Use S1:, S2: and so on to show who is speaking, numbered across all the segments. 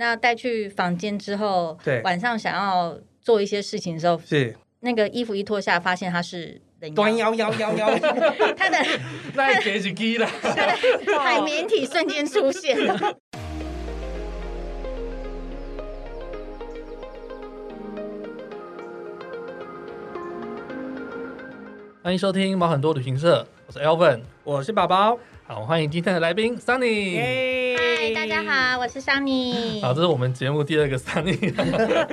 S1: 那带去房间之后，
S2: 对，
S1: 晚上想要做一些事情的时候，
S2: 是。
S1: 那个衣服一脱下，发现他是
S2: 端腰腰腰腰，
S1: 他 的
S3: 那也是机了，
S1: 他的海绵体瞬间出现了。
S3: 欢迎收听毛很多旅行社，我是 Elvin，
S2: 我是宝宝，
S3: 好，欢迎今天的来宾 Sunny。
S1: 嗨，大家好，我是 Sunny。
S3: 好，这是我们节目第二个 Sunny，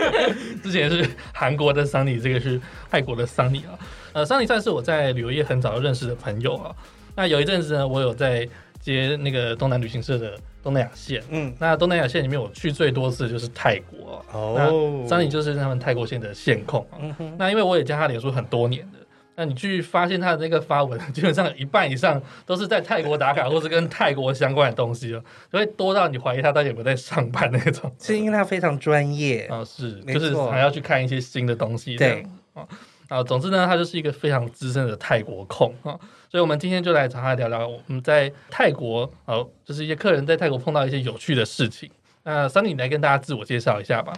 S3: 之前是韩国的 Sunny，这个是泰国的 Sunny 啊。呃，Sunny 算是我在旅游业很早就认识的朋友啊。那有一阵子呢，我有在接那个东南旅行社的东南亚线，嗯，那东南亚线里面我去最多次就是泰国哦。那 Sunny 就是他们泰国线的线控啊。嗯哼。那因为我也加他脸书很多年的。那你去发现他的那个发文，基本上一半以上都是在泰国打卡，或是跟泰国相关的东西了，所以多到你怀疑他到底有没有在上班那种。
S2: 是因为他非常专业
S3: 啊，是，就是还要去看一些新的东西。对啊，啊，总之呢，他就是一个非常资深的泰国控啊，所以我们今天就来找他聊聊我们在泰国啊，就是一些客人在泰国碰到一些有趣的事情。那 Sunny 来跟大家自我介绍一下吧。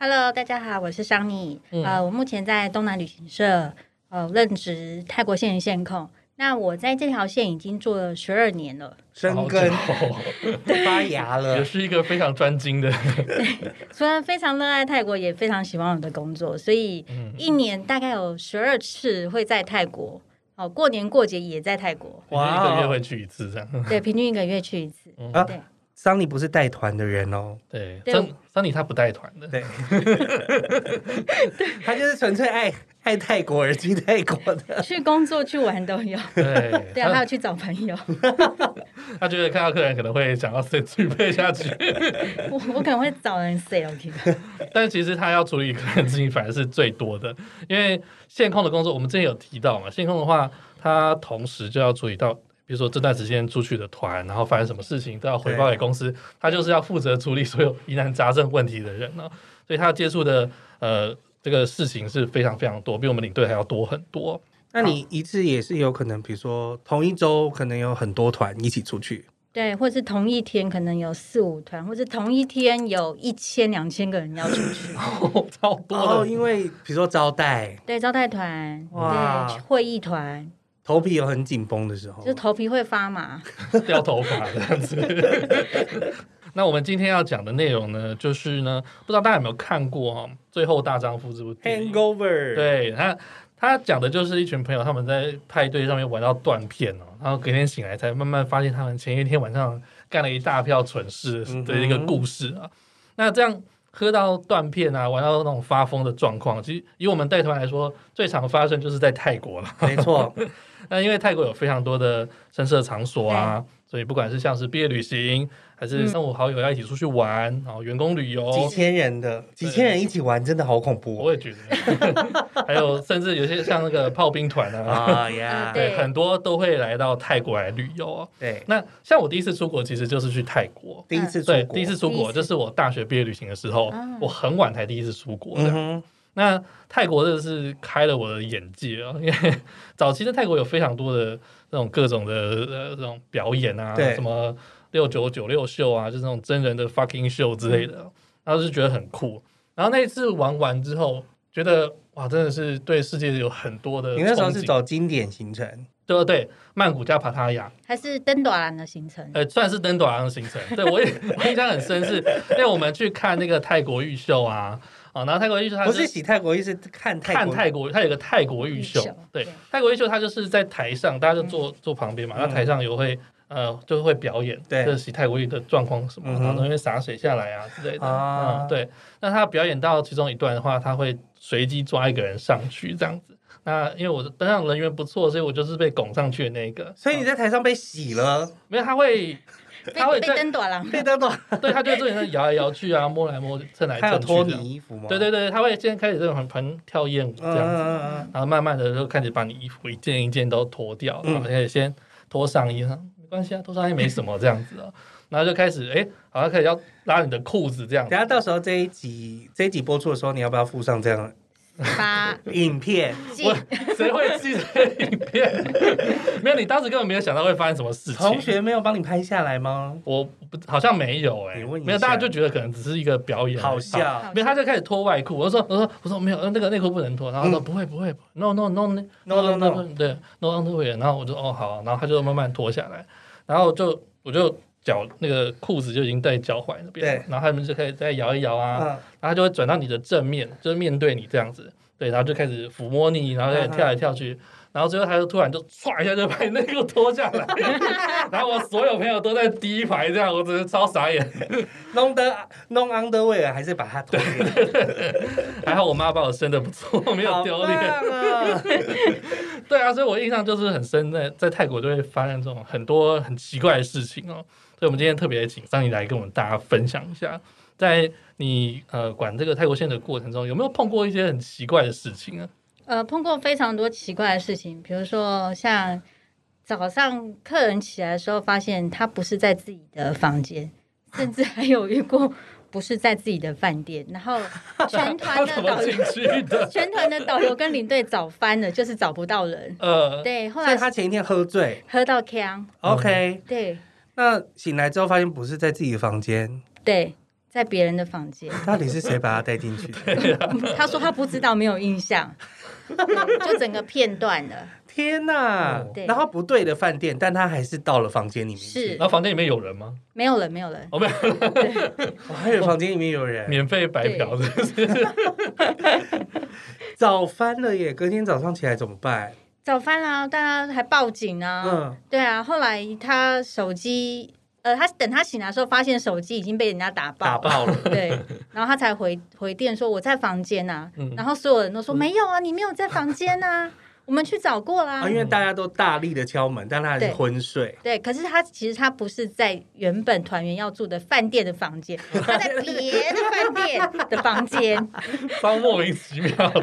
S1: Hello，大家好，我是 Sunny，嗯、呃，我目前在东南旅行社。呃，任职泰国线线控，那我在这条线已经做了十二年了，
S2: 生根 发芽了，
S3: 也是一个非常专精的。
S1: 对，虽然非常热爱泰国，也非常喜欢我的工作，所以一年大概有十二次会在泰国。哦，过年过节也在泰国，
S3: 哇，一个月会去一次这样。
S1: 对，平均一个月去一次。
S3: 嗯、
S1: 对。
S2: 桑尼不是带团的人哦，
S3: 对，桑桑尼他不带团的，
S2: 对，他就是纯粹爱爱泰国而去泰国的，
S1: 去工作去玩都有，
S3: 对，
S1: 对，还有去找朋友，
S3: 他觉得看到客人可能会想要再去配下去，
S1: 我我可能会找人 say OK，
S3: 但其实他要处理客人事情反而是最多的，因为线控的工作我们之前有提到嘛，线控的话，他同时就要处理到。比如说这段时间出去的团，然后发生什么事情都要回报给公司，他就是要负责处理所有疑难杂症问题的人呢，所以他接触的呃这个事情是非常非常多，比我们领队还要多很多。
S2: 那你一次也是有可能，比如说同一周可能有很多团一起出去，
S1: 对，或是同一天可能有四五团，或是同一天有一千两千个人要出去，
S3: 超多的。
S2: 哦，因为比如说招待，
S1: 对，招待团，哇，对，会议团。
S2: 头皮有很紧绷的时候，
S1: 就头皮会发麻，
S3: 掉头发这样子。那我们今天要讲的内容呢，就是呢，不知道大家有没有看过《最后大丈夫》这部电影
S2: ？Hangover。
S3: 对，他，他讲的就是一群朋友他们在派对上面玩到断片哦，然后隔天醒来才慢慢发现他们前一天晚上干了一大票蠢事的一个故事啊。嗯、那这样喝到断片啊，玩到那种发疯的状况，其实以我们带团来说，最常发生就是在泰国了。
S2: 没错。
S3: 那因为泰国有非常多的深色场所啊，所以不管是像是毕业旅行，还是三五好友要一起出去玩，然后员工旅游，
S2: 几千人的几千人一起玩，真的好恐怖。
S3: 我也觉得，还有甚至有些像那个炮兵团啊，对，很多都会来到泰国来旅游。对，那像我第一次出国其实就是去泰国，
S2: 第一次
S3: 对，第一次出国就是我大学毕业旅行的时候，我很晚才第一次出国的。那泰国真的是开了我的眼界啊！因为早期的泰国有非常多的那种各种的呃这种表演啊，对。什么六九九六秀啊，就是那种真人的 fucking show 之类的，嗯、然后就觉得很酷。然后那一次玩完之后，觉得哇，真的是对世界有很多的。
S2: 你那时候是走经典行程，
S3: 对不对？曼谷加帕塔亚，
S1: 还是登短兰的行程？
S3: 呃，算是登短兰的行程。对我也 我印象很深，是因为我们去看那个泰国玉秀啊。啊，然后泰国玉秀，它
S2: 不是洗泰国浴，是看泰
S3: 看泰国，它有个泰国玉秀。对，泰国玉秀，它就是在台上，大家就坐坐旁边嘛，那台上有会呃，就会表演，对，就是洗泰国浴的状况什么，然后那边洒水下来啊之类的。啊，对。那他表演到其中一段的话，他会随机抓一个人上去这样子。那因为我的登上人缘不错，所以我就是被拱上去的那个。
S2: 所以你在台上被洗了？没有，
S3: 他会。他会
S1: 被登短了，
S2: 被登短，
S3: 对，他就这里摇来摇去啊，摸来摸，蹭来蹭去的。
S2: 脱你衣服吗？
S3: 对对对，他会先开始这种很很跳艳舞这样子，然后慢慢的就开始把你衣服一件一件都脱掉，然后开始先脱上衣，没关系啊，脱上衣没什么这样子啊，然后就开始哎，好像开始要拉你的裤子这样。
S2: 等下到时候这一集这一集播出的时候，你要不要附上这样
S1: 发
S2: 影片，
S3: 我谁会记这影片？没有，你当时根本没有想到会发生什么事情。
S2: 同学没有帮你拍下来吗？
S3: 我不好像没有哎、欸，没有，大家就觉得可能只是一个表演，
S2: 好笑。
S3: 没有，他就开始脱外裤。我说，我说，我说没有，那个内裤不能脱。然后说、嗯、不会，不会，no no no no no no no，对，no underwear。然后我就哦好，然后他就慢慢脱下来，然后就我就。脚那个裤子就已经在脚踝那边，对，然后他们就可以再摇一摇啊，嗯、然后他就会转到你的正面，就是面对你这样子，对，然后就开始抚摸你，然后开始跳来跳去，嗯、然后最后他就突然就唰一下就把你内裤脱下来，然后我所有朋友都在第一排这样，我真的超傻眼，
S2: 弄得弄 underwear 还是把它脱掉，
S3: 还好我妈把我生的不错，没有丢脸，啊、对啊，所以我印象就是很深，在在泰国就会发生这种很多很奇怪的事情哦。所以，我们今天特别请桑尼来跟我们大家分享一下，在你呃管这个泰国线的过程中，有没有碰过一些很奇怪的事情啊？
S1: 呃，碰过非常多奇怪的事情，比如说像早上客人起来的时候，发现他不是在自己的房间，甚至还有遇过不是在自己的饭店，然后全团的 导游，全团的导游跟领队找翻了，就是找不到人。呃，对，后来
S2: 他前一天喝醉，
S1: 喝到呛。
S2: OK，
S1: 对。
S2: 那醒来之后发现不是在自己的房间，
S1: 对，在别人的房间。
S2: 到底是谁把他带进去的？
S1: 他说他不知道，没有印象，就整个片段了。
S2: 天哪！然后不对的饭店，但他还是到了房间里面。
S1: 是，
S3: 然后房间里面有人吗？
S1: 没有人，没有人。
S3: 哦，没有。
S2: 我还以为房间里面有人，
S3: 免费白嫖的。
S2: 早翻了耶！隔天早上起来怎么办？
S1: 早翻啊，大家还报警啊。嗯，对啊。后来他手机，呃，他等他醒来的时候，发现手机已经被人家打爆，
S2: 打爆了。
S1: 对，然后他才回回电说我在房间啊。嗯，然后所有人都说没有啊，你没有在房间啊。我们去找过啦，
S2: 啊，因为大家都大力的敲门，但他还是昏睡。
S1: 对，可是他其实他不是在原本团员要住的饭店的房间，他在别的饭店的房间，
S3: 超莫名其妙的。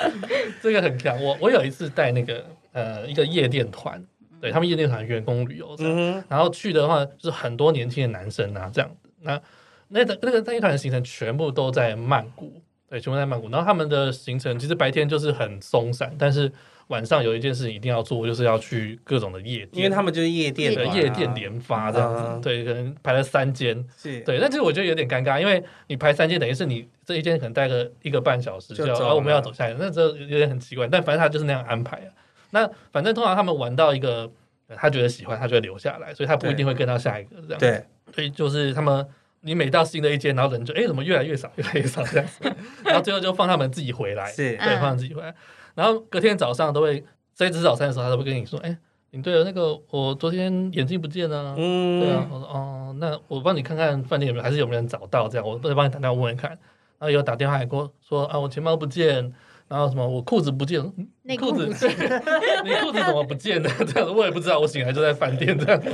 S3: 这个很强。我我有一次带那个呃一个夜店团，对他们夜店团员工旅游，嗯、然后去的话就是很多年轻的男生啊这样子。那那个那个那一团的行程全部都在曼谷。对，全部在曼谷。然后他们的行程其实白天就是很松散，但是晚上有一件事情一定要做，就是要去各种的夜店，
S2: 因为他们就是夜店的
S3: 夜店连发这样子。嗯、对，可能排了三间，
S2: 是
S3: 对。但其实我觉得有点尴尬，因为你排三间，等于是你这一间可能待个一个半小时就要，然后我们要走下来，那这有点很奇怪。但反正他就是那样安排啊。那反正通常他们玩到一个他觉得喜欢，他就会留下来，所以他不一定会跟到下一个这样。
S2: 对，
S3: 所以就是他们。你每到新的一间，然后人就哎，怎么越来越少，越来越少这样子，然后最后就放他们自己回来，
S2: 是，
S3: 对，放他们自己回来。然后隔天早上都会在吃早餐的时候，他都会跟你说，哎，你对了，那个我昨天眼镜不见了，嗯，对啊，我说哦，那我帮你看看饭店有没有，还是有没有人找到这样，我再帮你打电话问问看。然后有打电话来跟我说啊，我钱包不见，然后什么我裤子不见，裤。子，你裤子怎么不见呢？这样子我也不知道，我醒来就在饭店这样子，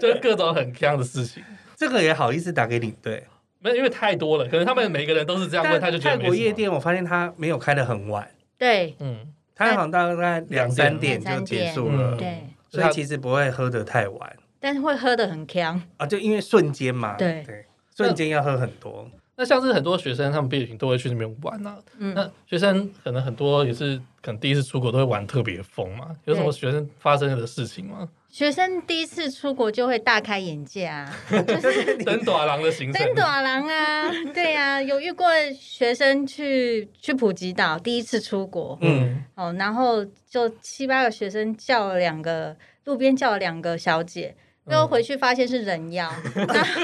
S3: 就是各种很锵的事情。
S2: 这个也好意思打给你？对，
S3: 没有，因为太多了，可能他们每个人都是这样问，他就觉得泰
S2: 国夜店，我发现他没有开的很晚。
S1: 对，
S3: 嗯，
S2: 他好像大概两三点。就结束了，
S1: 对，
S2: 所以其实不会喝的太晚，
S1: 但是会喝的很锵
S2: 啊，就因为瞬间嘛，
S1: 对。对，
S2: 瞬间要喝很多。
S3: 那像是很多学生，他们毕业旅行都会去那边玩呐。嗯，那学生可能很多也是可能第一次出国都会玩特别疯嘛。有什么学生发生的事情吗？
S1: 学生第一次出国就会大开眼界啊，就是
S3: 登短廊的行程。
S1: 登短廊啊，对啊，有遇过学生去去普吉岛第一次出国，嗯，哦，然后就七八个学生叫了两个路边叫了两个小姐。然后回去发现是人妖，然后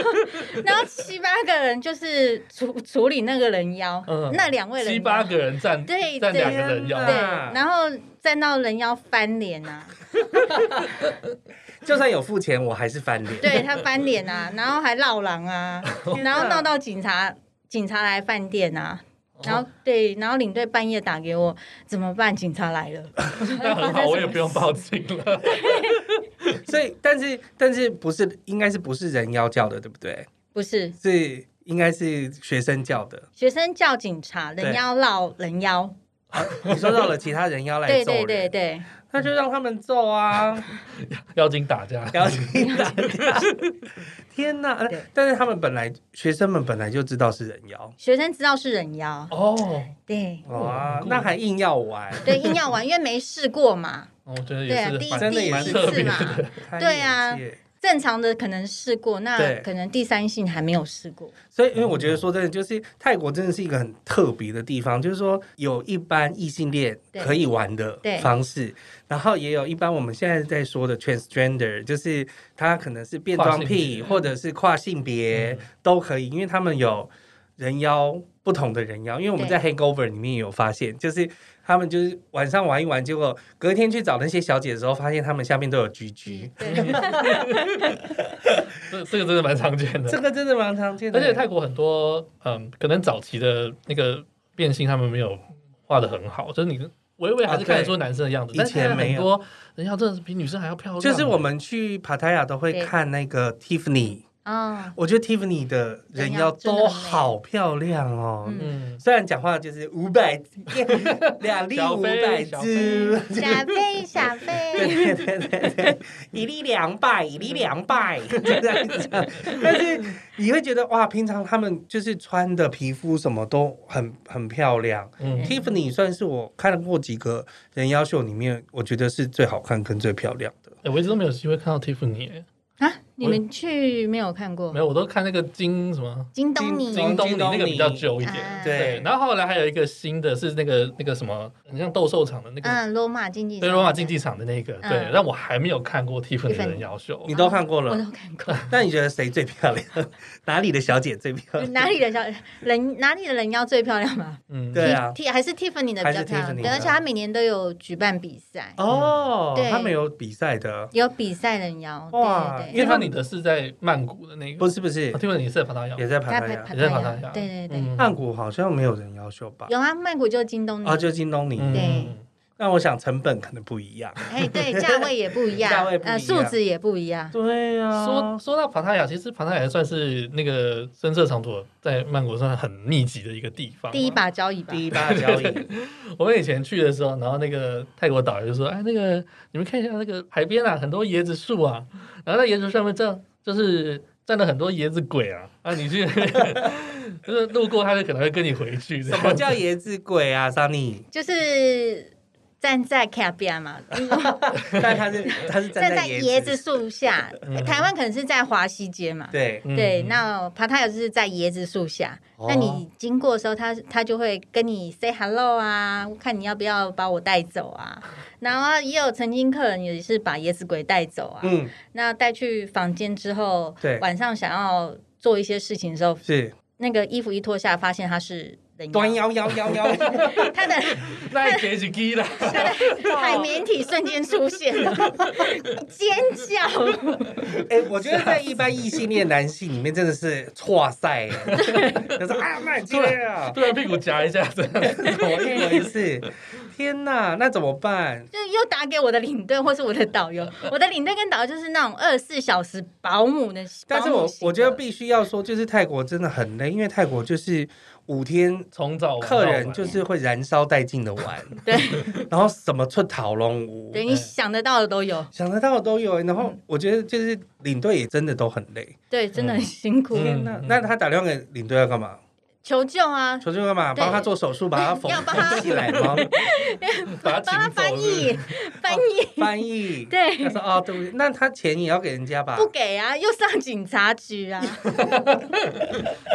S1: 然后七八个人就是处处理那个人妖，那两位人
S3: 七八个人站对站两个人妖，
S1: 对，然后站到人妖翻脸啊，
S2: 就算有付钱，我还是翻脸，
S1: 对他翻脸啊，然后还闹狼啊，然后闹到警察警察来饭店啊。然后对，然后领队半夜打给我，怎么办？警察来了，
S3: 那很好，我也不用报警了。
S2: 所以，但是，但是不是，应该是不是人妖叫的，对不对？
S1: 不是，
S2: 是应该是学生叫的。
S1: 学生叫警察，人妖闹人妖。
S2: 你说到了其他人妖来 揍人，
S1: 对对对对，
S2: 那就让他们揍啊！
S3: 妖精打架，
S2: 妖精打架！天哪！但是他们本来学生们本来就知道是人妖，
S1: 学生知道是人妖。
S3: 哦，
S1: 对，
S2: 哇，那还硬要玩，
S1: 对，硬要玩，因为没试过嘛。
S3: 我觉得也是，
S1: 第一
S2: 真的也是
S3: 特别
S1: 嘛，对啊。正常的可能试过，那可能第三性还没有试过。
S2: 所以，因为我觉得说真的，就是泰国真的是一个很特别的地方，就是说有一般异性恋可以玩的方式，然后也有一般我们现在在说的 transgender，就是他可能是变装癖或者是跨性别都可以，因为他们有人妖不同的人妖，因为我们在 Hangover 里面也有发现，就是。他们就是晚上玩一玩，结果隔天去找那些小姐的时候，发现他们下面都有 GG。
S1: 对，
S3: 这 这个真的蛮常见的。
S2: 这个真的蛮常见的。
S3: 而且泰国很多嗯，可能早期的那个变性他们没有画的很好，就是你微微还是看得出男生的样子。以前很多人妖真的是比女生还要漂亮。
S2: 就是我们去帕塔亚都会看那个 Tiffany。啊，我觉得 Tiffany 的人妖都好漂亮哦。嗯，虽然讲话就是五百 两粒五百只，
S1: 小贝小贝，
S2: 对对对对，一粒两百，一粒两百，这样讲。但是你会觉得哇，平常他们就是穿的皮肤什么都很很漂亮。嗯，Tiffany 算是我看过几个人妖秀里面，我觉得是最好看跟最漂亮的。
S3: 哎我一直都没有机会看到 Tiffany。
S1: 啊，你们去没有看过？
S3: 没有，我都看那个金什么
S1: 金东尼，
S3: 金东尼那个比较久一点。对，然后后来还有一个新的是那个那个什么，很像斗兽场的那个，
S1: 嗯，罗马竞技，
S3: 对，罗马竞技场的那个，对，但我还没有看过 Tiffany 的人妖秀，
S2: 你都看过了，
S1: 我都看过。
S2: 那你觉得谁最漂亮？哪里的小姐最漂亮？
S1: 哪里的小人？哪里的人妖最漂亮吗？
S2: 嗯，对啊
S1: ，T 还是 Tiffany 的比较漂亮，而且他每年都有举办比赛
S2: 哦，对，他没有比赛的，
S1: 有比赛人妖哇，
S3: 因为他你的是在。曼谷的那个
S2: 不是不是，
S3: 听说你是在帕塔亚，
S2: 也在帕塔亚，
S3: 也在帕塔亚。
S1: 对对对，
S2: 曼谷好像没有人要求吧？
S1: 有啊，曼谷就京东尼，
S2: 啊，就京东尼。
S1: 对，
S2: 那我想成本可能不一样。
S1: 哎，对，价位也不一样，价位呃，数字也不一样。
S2: 对呀，
S3: 说说到帕塔亚，其实帕塔亚算是那个深色场所在曼谷算很密集的一个地方。
S1: 第一把交椅吧，
S2: 第一把交椅。
S3: 我们以前去的时候，然后那个泰国导游就说：“哎，那个你们看一下那个海边啊，很多椰子树啊，然后在椰子上面这样就是。”站了很多椰子鬼啊！啊，你去 就是路过，他就可能会跟你回去。
S2: 什么叫椰子鬼啊，Sunny？
S1: 就是站在卡边嘛，
S2: 但他是他是站在
S1: 椰子树下。台湾可能是在华西街嘛，
S2: 对。
S1: 对。那帕塔亚就是在椰子树下。那你经过的时候，他他就会跟你 say hello 啊，看你要不要把我带走啊。然后也有曾经客人也是把椰子鬼带走啊，嗯，那带去房间之后，对，晚上想要做一些事情的时候，
S2: 是。
S1: 那个衣服一脱下，发现他是
S2: 端腰腰腰腰，
S1: 他的
S3: 那结是机了，
S1: 他的海绵体瞬间出现了，尖叫！
S2: 哎，我觉得在一般异性恋男性里面真的是哇塞，就是啊，慢接啊，
S3: 突然屁股夹一下子，
S2: 怎么一回事？天呐，那怎么办？
S1: 就又打给我的领队或是我的导游。我的领队跟导游就是那种二十四小时保姆的。
S2: 但是我我觉得必须要说，就是泰国真的很累，因为泰国就是五天
S3: 从早
S2: 客人就是会燃烧殆尽的玩。
S1: 对，
S2: 然后什么出逃龙舞，
S1: 对，你想得到的都有，
S2: 想得到的都有。然后我觉得就是领队也真的都很累，
S1: 对，真的很辛苦。
S2: 天呐，那他打电话给领队要干嘛？
S1: 求救啊！
S2: 求救干嘛？帮他做手术，把他缝 起来吗？
S3: 把 他
S1: 帮他翻译，翻译，
S2: 翻译。
S1: 对，
S2: 他说：“哦，对不对？那他钱也要给人家吧？”
S1: 不给啊，又上警察局啊！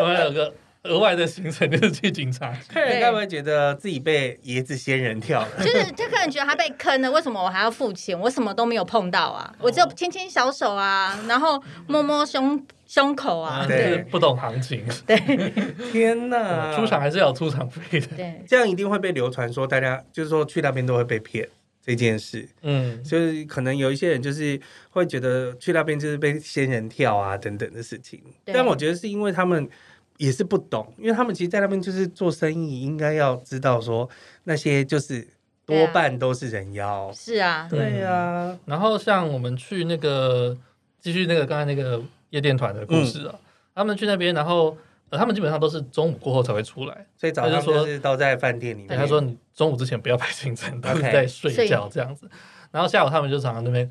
S3: 我们有个额外的行程，就是去警察局。
S2: 客人该不会觉得自己被椰子仙人跳了？
S1: 就是他可能觉得他被坑了，为什么我还要付钱？我什么都没有碰到啊，我只有牵牵小手啊，然后摸摸胸。胸口啊，
S3: 就是，不懂行情。
S1: 对，
S2: 天哪，
S3: 出场还是要出场费的。
S1: 对，
S2: 这样一定会被流传说大家就是说去那边都会被骗这件事。嗯，就是可能有一些人就是会觉得去那边就是被仙人跳啊等等的事情。但我觉得是因为他们也是不懂，因为他们其实，在那边就是做生意，应该要知道说那些就是多半都是人妖。
S1: 是啊，
S2: 对啊。
S3: 然后像我们去那个继续那个刚才那个。夜店团的故事啊，嗯、他们去那边，然后呃，他们基本上都是中午过后才会出来，
S2: 所以早上就是都在饭店里面。
S3: 他说你中午之前不要排行程，都是在 睡觉这样子。然后下午他们就常常那边，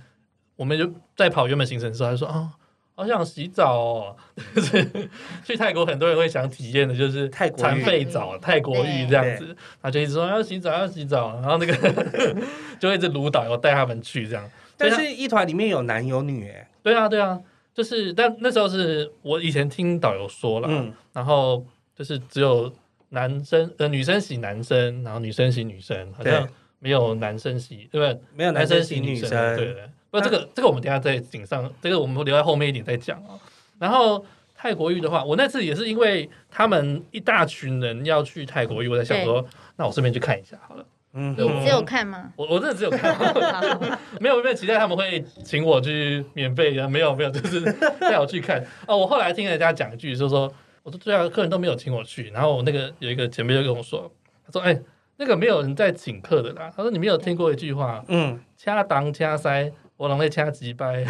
S3: 我们就在跑原本行程的时候，他说啊，好想洗澡哦。就是去泰国很多人会想体验的就是泰国残废澡、泰国浴这样子，他就一直说要洗澡要洗澡，然后那个 就一直卢导游带他们去这样。
S2: 但是一团里面有男有女哎。
S3: 对啊对啊。就是，但那时候是我以前听导游说了，嗯，然后就是只有男生呃女生洗男生，然后女生洗女生，好像没有男生洗，对不对？
S2: 没有男生洗女生，
S3: 对对。不过这个这个我们等下在顶上，这个我们留在后面一点再讲啊。然后泰国浴的话，我那次也是因为他们一大群人要去泰国浴，我在想说，那我顺便去看一下好了。
S1: 嗯，你只有看吗？
S3: 我我真的只有看，没有没有期待他们会请我去免费的，没有没有，就是 带我去看。哦，我后来听人家讲一句，就是说，我说对啊，客人都没有请我去，然后我那个有一个前辈就跟我说，他说，哎，那个没有人在请客的啦。他说你没有听过一句话，嗯，掐当掐塞，我能会掐几掰。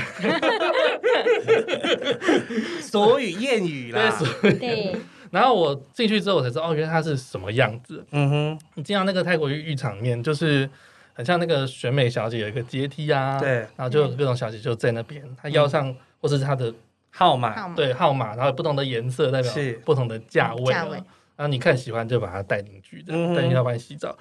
S2: 所语谚语啦，
S1: 对。
S3: 然后我进去之后，我才知道哦，原来它是什么样子。嗯哼，你进到那个泰国浴浴场面，就是很像那个选美小姐有一个阶梯啊，对，然后就有各种小姐就在那边，她腰上或是她的号码，对号码，然后有不同的颜色代表不同的价位，价位，然后你看喜欢就把它带进去，带进去帮你洗澡。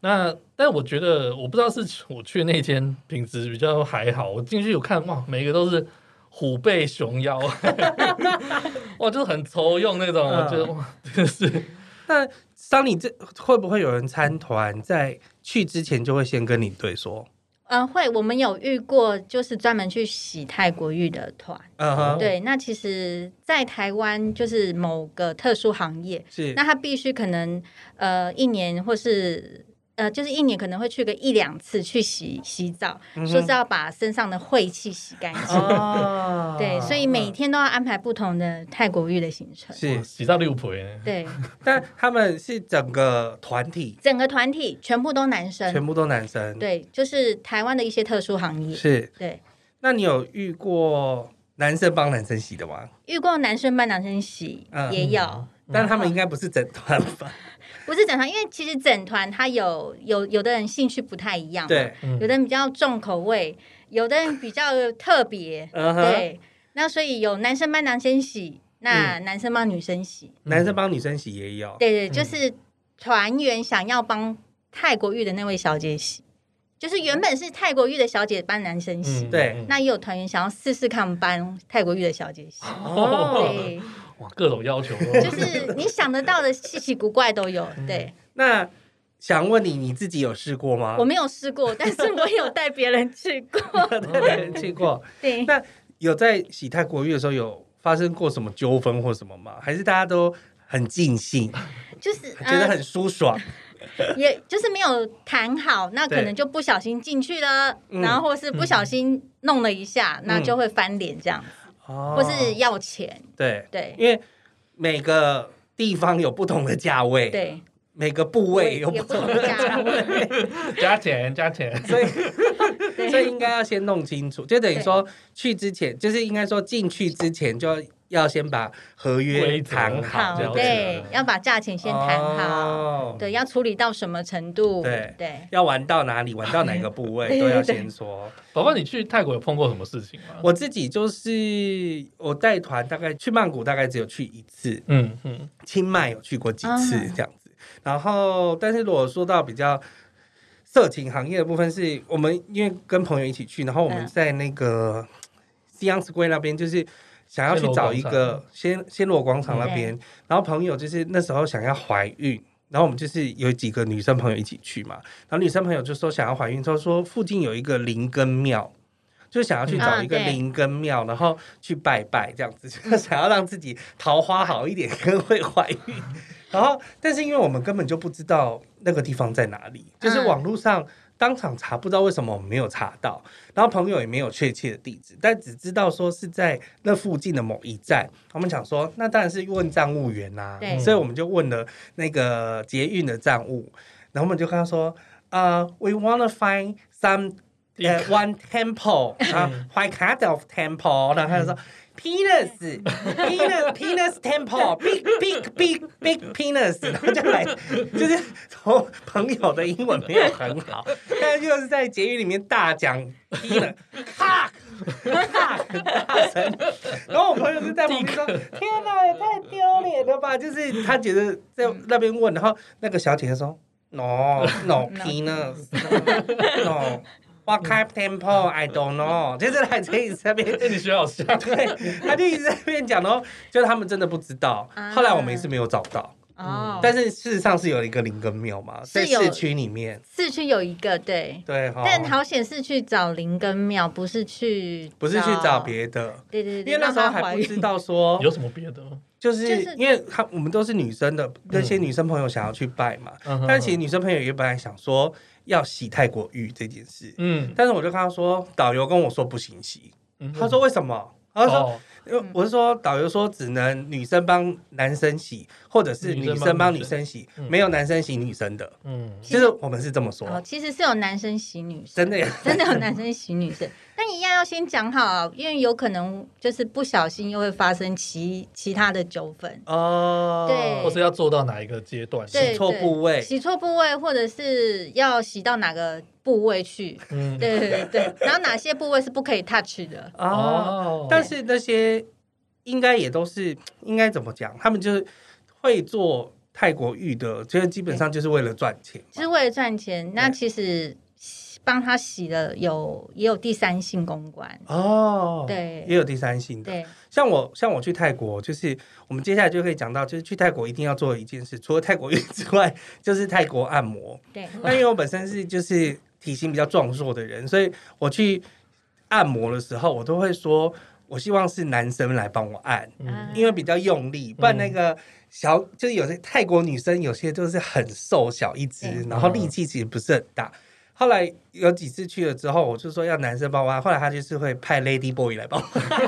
S3: 那但我觉得我不知道是我去那间品质比较还好，我进去有看哇，每个都是。虎背熊腰，哇，就是很抽用那种，我觉得哇，真的是。
S2: 那桑尼，这会不会有人参团在去之前就会先跟你对说？
S1: 嗯，会。我们有遇过，就是专门去洗泰国浴的团。嗯哼。对，那其实，在台湾就是某个特殊行业，是那他必须可能呃一年或是。呃，就是一年可能会去个一两次去洗洗澡，嗯、说是要把身上的晦气洗干净。哦、对，所以每天都要安排不同的泰国浴的行程。
S3: 是洗到六婆。
S1: 对，
S2: 但他们是整个团体，
S1: 整个团体全部都男生，
S2: 全部都男生。
S1: 对，就是台湾的一些特殊行业。
S2: 是，
S1: 对。
S2: 那你有遇过男生帮男生洗的吗？
S1: 遇过男生帮男生洗，嗯、也有，
S2: 但他们应该不是整团吧？
S1: 不是整团，因为其实整团他有有有的人兴趣不太一样，对，有的人比较重口味，有的人比较特别，对。那所以有男生帮男生洗，那男生帮女生洗，
S2: 男生帮女生洗也有。
S1: 对对，就是团员想要帮泰国浴的那位小姐洗，就是原本是泰国浴的小姐帮男生洗，对。那也有团员想要试试看帮泰国浴的小姐洗，对。
S3: 哇，各种要求，
S1: 就是你想得到的稀奇古怪都有。对，
S2: 那想问你，你自己有试过吗？
S1: 我没有试过，但是我有带别人去过，带
S2: 别人去过。对，那有在洗泰国浴的时候有发生过什么纠纷或什么吗？还是大家都很尽兴，
S1: 就是
S2: 觉得很舒爽，
S1: 也就是没有谈好，那可能就不小心进去了，然后或是不小心弄了一下，那就会翻脸这样。或是要钱，
S2: 对。对，因为每个地方有不同的价位，对，每个部位有不同的价位，
S3: 加钱加钱，
S2: 所以 所以应该要先弄清楚，就等于说去之前，就是应该说进去之前就。要先把合约谈好，
S1: 对，要把价钱先谈好，对，要处理到什么程度，对对，
S2: 要玩到哪里，玩到哪个部位 都要先说。
S3: 宝宝，你去泰国有碰过什么事情吗？
S2: 我自己就是我带团，大概去曼谷大概只有去一次，嗯嗯，清迈有去过几次这样子。然后，但是如果说到比较色情行业的部分，是我们因为跟朋友一起去，然后我们在那个 Siam Square 那边就是。想要去找一个仙仙罗广场那边，然后朋友就是那时候想要怀孕，然后我们就是有几个女生朋友一起去嘛，然后女生朋友就说想要怀孕，她说附近有一个灵根庙，就想要去找一个灵根庙，然后去拜拜这样子，就 想要让自己桃花好一点，跟会怀孕。然后，但是因为我们根本就不知道那个地方在哪里，就是网络上。当场查不知道为什么我们没有查到，然后朋友也没有确切的地址，但只知道说是在那附近的某一站。我们想说，那当然是问站务员啦、所以我们就问了那个捷运的站务，然后我们就跟他说，呃、uh,，we wanna find some 呃，one temple 啊，white kind of temple，然后他就说。Penis, penis, penis temple, big, big, big, big penis，然后就来，就是从朋友的英文没有很好，但是就是在捷运里面大讲 penis，哈，大声，然后我朋友就在旁边说：“天哪，也太丢脸了吧！”就是他觉得在那边问，然后那个小姐姐说：“No, no penis, no。” What kind of temple? I don't know。就是来这一直在那边，
S3: 你学好像。
S2: 对，他就一直在那边讲哦，就是他们真的不知道。后来我们也是没有找到。哦，但是事实上是有一个灵根庙嘛，在市区里面，
S1: 市区有一个对。
S2: 对，
S1: 但好险是去找灵根庙，不是去
S2: 不是去找别的，
S1: 对对对，
S2: 因为那时候还不知道说
S3: 有什么别的，
S2: 就是因为他我们都是女生的那些女生朋友想要去拜嘛，但其实女生朋友也本来想说。要洗泰国浴这件事，嗯，但是我就跟他说，导游跟我说不行洗，嗯、他说为什么？他说，哦、因为我是说导游说只能女生帮男生洗，或者是女生帮女生。洗，生没有男生洗女生的，嗯，就是我们是这么说。
S1: 哦，其实是有男生洗女生，
S2: 真的呀，
S1: 真的有男生洗女生。但一样要先讲好，因为有可能就是不小心又会发生其其他的纠纷
S2: 哦。
S1: 对，
S3: 或是要做到哪一个阶段，
S2: 洗错部位，
S1: 洗错部位，或者是要洗到哪个部位去？嗯，对对对。然后哪些部位是不可以 touch 的？
S2: 哦，但是那些应该也都是应该怎么讲？他们就是会做泰国浴的，就是基本上就是为了赚钱，
S1: 就是为了赚钱。那其实。帮他洗了有也有第三性公关。
S2: 哦，
S1: 对，
S2: 也有第三性的。对，像我像我去泰国，就是我们接下来就可以讲到，就是去泰国一定要做的一件事，除了泰国浴之外，就是泰国按摩。
S1: 对，
S2: 那因为我本身是就是体型比较壮硕的人，所以我去按摩的时候，我都会说我希望是男生来帮我按，嗯、因为比较用力，不然那个小就是有些泰国女生有些就是很瘦小一只，对。然后力气其实不是很大。后来有几次去了之后，我就说要男生帮我按。后来他就是会派 Lady Boy 来帮我按，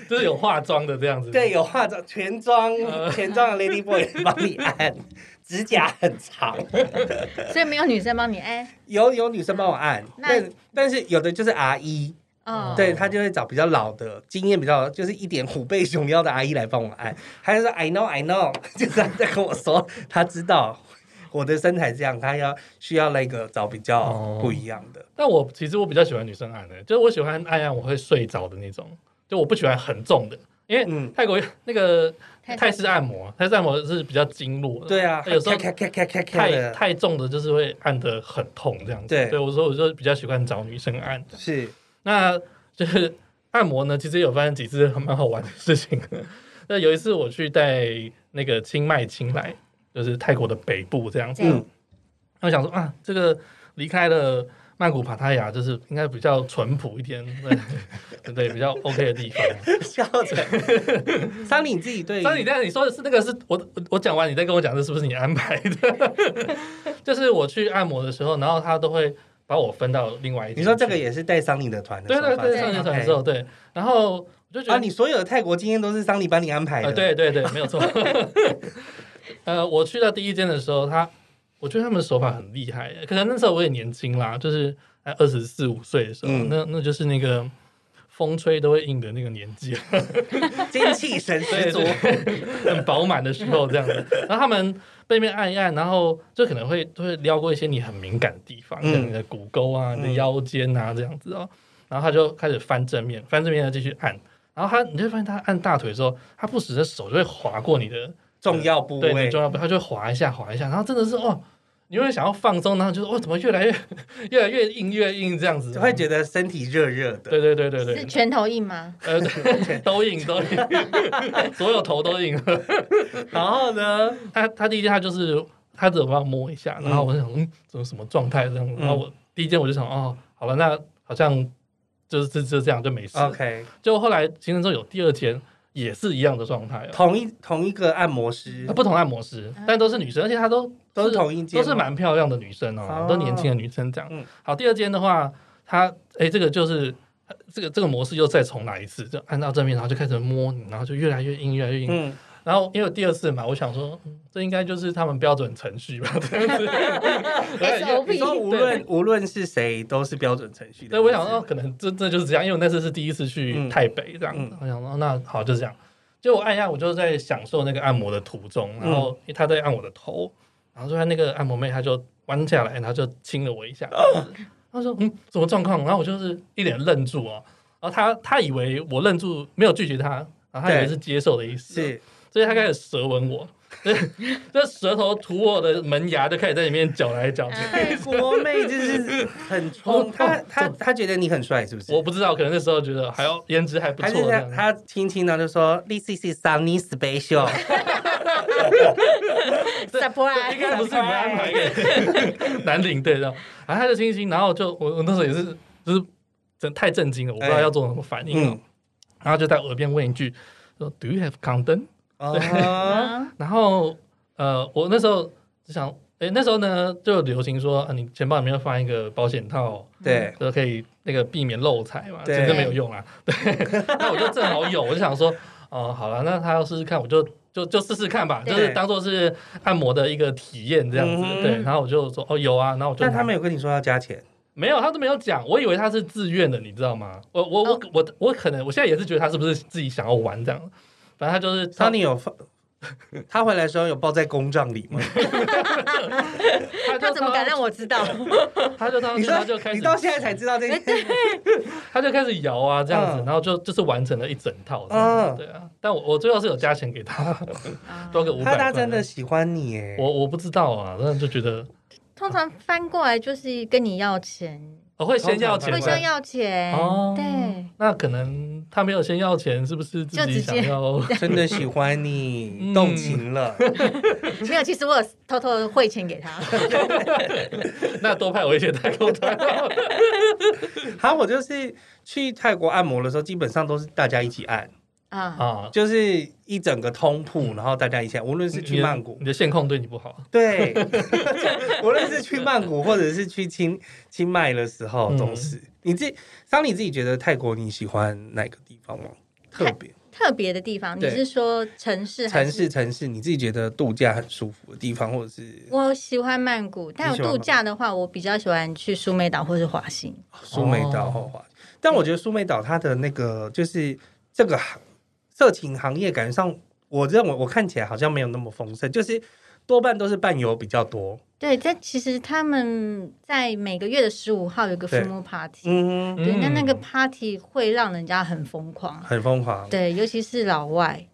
S3: 就是有化妆的这样子。
S2: 对，有化妆全妆全妆的 Lady Boy 帮你按，指甲很长，
S1: 所以没有女生帮你按。
S2: 有有女生帮我按，那但但是有的就是阿姨，
S1: 哦，
S2: 对他就会找比较老的、经验比较就是一点虎背熊腰的阿姨来帮我按。还是说 I know I know，就是他在跟我说他知道。我的身材这样，他要需要那个找比较不一样的。
S3: 但、哦、我其实我比较喜欢女生按的，就是我喜欢按按我会睡着的那种，就我不喜欢很重的，因为泰国那个泰式按摩，泰式按摩是比较经络的。
S2: 对啊，
S3: 有时候太太重的，就是会按得很痛这样子。
S2: 对，
S3: 对我说我就比较喜欢找女生按的。
S2: 是，
S3: 那就是按摩呢，其实有发生几次很蛮好玩的事情。那有一次我去带那个清迈清来。就是泰国的北部这样子，嗯，我想说啊，这个离开了曼谷、帕塔亚，就是应该比较淳朴一点，对对，比较 OK 的地方。
S2: 笑着，桑尼你自己对，
S3: 桑尼，但是你说的是那个是我我讲完，你再跟我讲，这是不是你安排的？就是我去按摩的时候，然后他都会把我分到另外一。
S2: 你说这个也是带桑尼的团的，
S3: 对对对，桑尼团的时候，对。然后我就觉得，啊，
S2: 你所有的泰国经验都是桑尼帮你安排的，
S3: 对对对，没有错。呃，我去到第一间的时候，他我觉得他们的手法很厉害。可能那时候我也年轻啦，就是二十四五岁的时候，嗯、那那就是那个风吹都会硬的那个年纪，
S2: 精气神十足，
S3: 很饱满的时候这样子。然后他们背面按一按，然后就可能会都会撩过一些你很敏感的地方，像、嗯、你的骨沟啊、你的腰间啊这样子哦。然后他就开始翻正面，翻正面的继续按。然后他你就发现他按大腿的时候，他不时的手就会划过你的。
S2: 重要部位，
S3: 对，重要部位，他就滑一下，滑一下，然后真的是哦，你会想要放松，然后就是哦，怎么越来越 越来越硬，越硬这样子，
S2: 就会觉得身体热热的。
S3: 对对对对对，
S1: 是拳头硬吗？
S3: 呃，都硬 都硬，所有头都硬。
S2: 然后呢，
S3: 他他第一件他就是他只有帮我摸一下，然后我就想嗯，怎么什么状态这样？然后我第一件我就想哦，好了，那好像就是就就这样就没事。
S2: OK，
S3: 就后来形成之后有第二天。也是一样的状态，
S2: 同一同一个按摩师，
S3: 不同按摩师，但都是女生，而且她都
S2: 都是同一间，
S3: 都是蛮漂亮的女生哦，都年轻的女生这样。好，第二间的话，她哎，这个就是这个这个模式又再重来一次，就按到正面，然后就开始摸你，然后就越来越硬，越来越硬。嗯，然后因为第二次嘛，我想说，嗯、这应该就是他们标准程序吧，这样子。
S1: SOP
S2: 说无论无论是谁都是标准程序的。
S3: 对，我想说可能真的就是这样，因为我那次是第一次去台北这样子，嗯、我想说那好就是这样。就我按一下，我就在享受那个按摩的途中，然后他在按我的头，然后就那个按摩妹，她就弯下来，然后就亲了我一下。他说：“嗯，什么状况？”然后我就是一脸愣住哦。然后他他以为我愣住，没有拒绝他，然后他以为是接受的意思，是，所以他开始舌吻我，这舌头吐我的门牙，就开始在里面搅来搅去。
S2: 泰国妹就是很冲，他他他觉得你很帅，是不是？
S3: 我不知道，可能那时候觉得还要颜值还不错。
S2: 他轻轻的就说：“This is Sunny Special。”
S1: Surprise！
S3: 应该不是你们安排的男领队的，然后他就轻轻，然后就我我那时候也是就是。真太震惊了，我不知道要做什么反应了。嗯、然后就在耳边问一句：“说 Do you have condom？” 对，然后呃，我那时候就想，哎，那时候呢就流行说，啊，你钱包里面要放一个保险套，
S2: 对，
S3: 就可以那个避免漏财嘛，真的没有用啊。对，那我就正好有，我就想说，哦、呃，好了，那他要试试看，我就就就试试看吧，就是当做是按摩的一个体验这样子。嗯、对，然后我就说，哦，有啊，然后我就。
S2: 但他没有跟你说要加钱。
S3: 没有，他都没有讲。我以为他是自愿的，你知道吗？我我我我我可能，我现在也是觉得他是不是自己想要玩这样。反正他就是。他你有放？
S2: 他回来的时候有抱在公账里吗？
S1: 他怎么敢让我知道？
S3: 他就当时他就开始，
S2: 你到现在才知道这些。
S3: 他就开始摇啊，这样子，然后就就是完成了一整套。嗯，对啊。但我我最后是有加钱给他，多个五百块。
S2: 他真的喜欢你耶？
S3: 我我不知道啊，那就觉得。
S1: 通常翻过来就是跟你要钱，
S3: 我会先要钱，
S1: 会先要钱哦。对，
S3: 那可能他没有先要钱，是不是自己想要？
S2: 真的喜欢你，动情了。
S1: 没有，其实我有偷偷的汇钱给他。
S3: 那多派我一些代购团。
S2: 好，我就是去泰国按摩的时候，基本上都是大家一起按。啊啊！就是一整个通铺，然后大家一起，无论是去曼谷，
S3: 你的线控对你不好。
S2: 对，无论是去曼谷或者是去清清迈的时候，都是。你自己，当你自己觉得泰国你喜欢哪个地方吗？特别
S1: 特别的地方，你是说城市？
S2: 城市城市，你自己觉得度假很舒服的地方，或者是？
S1: 我喜欢曼谷，但有度假的话，我比较喜欢去苏梅岛或是华欣。
S2: 苏梅岛或华，但我觉得苏梅岛它的那个就是这个。色情行业感觉上，我认为我看起来好像没有那么丰盛，就是多半都是伴游比较多。
S1: 对，但其实他们在每个月的十五号有个 full moon party，嗯，对，那那个 party 会让人家很疯狂，
S2: 很疯狂。
S1: 对，尤其是老外。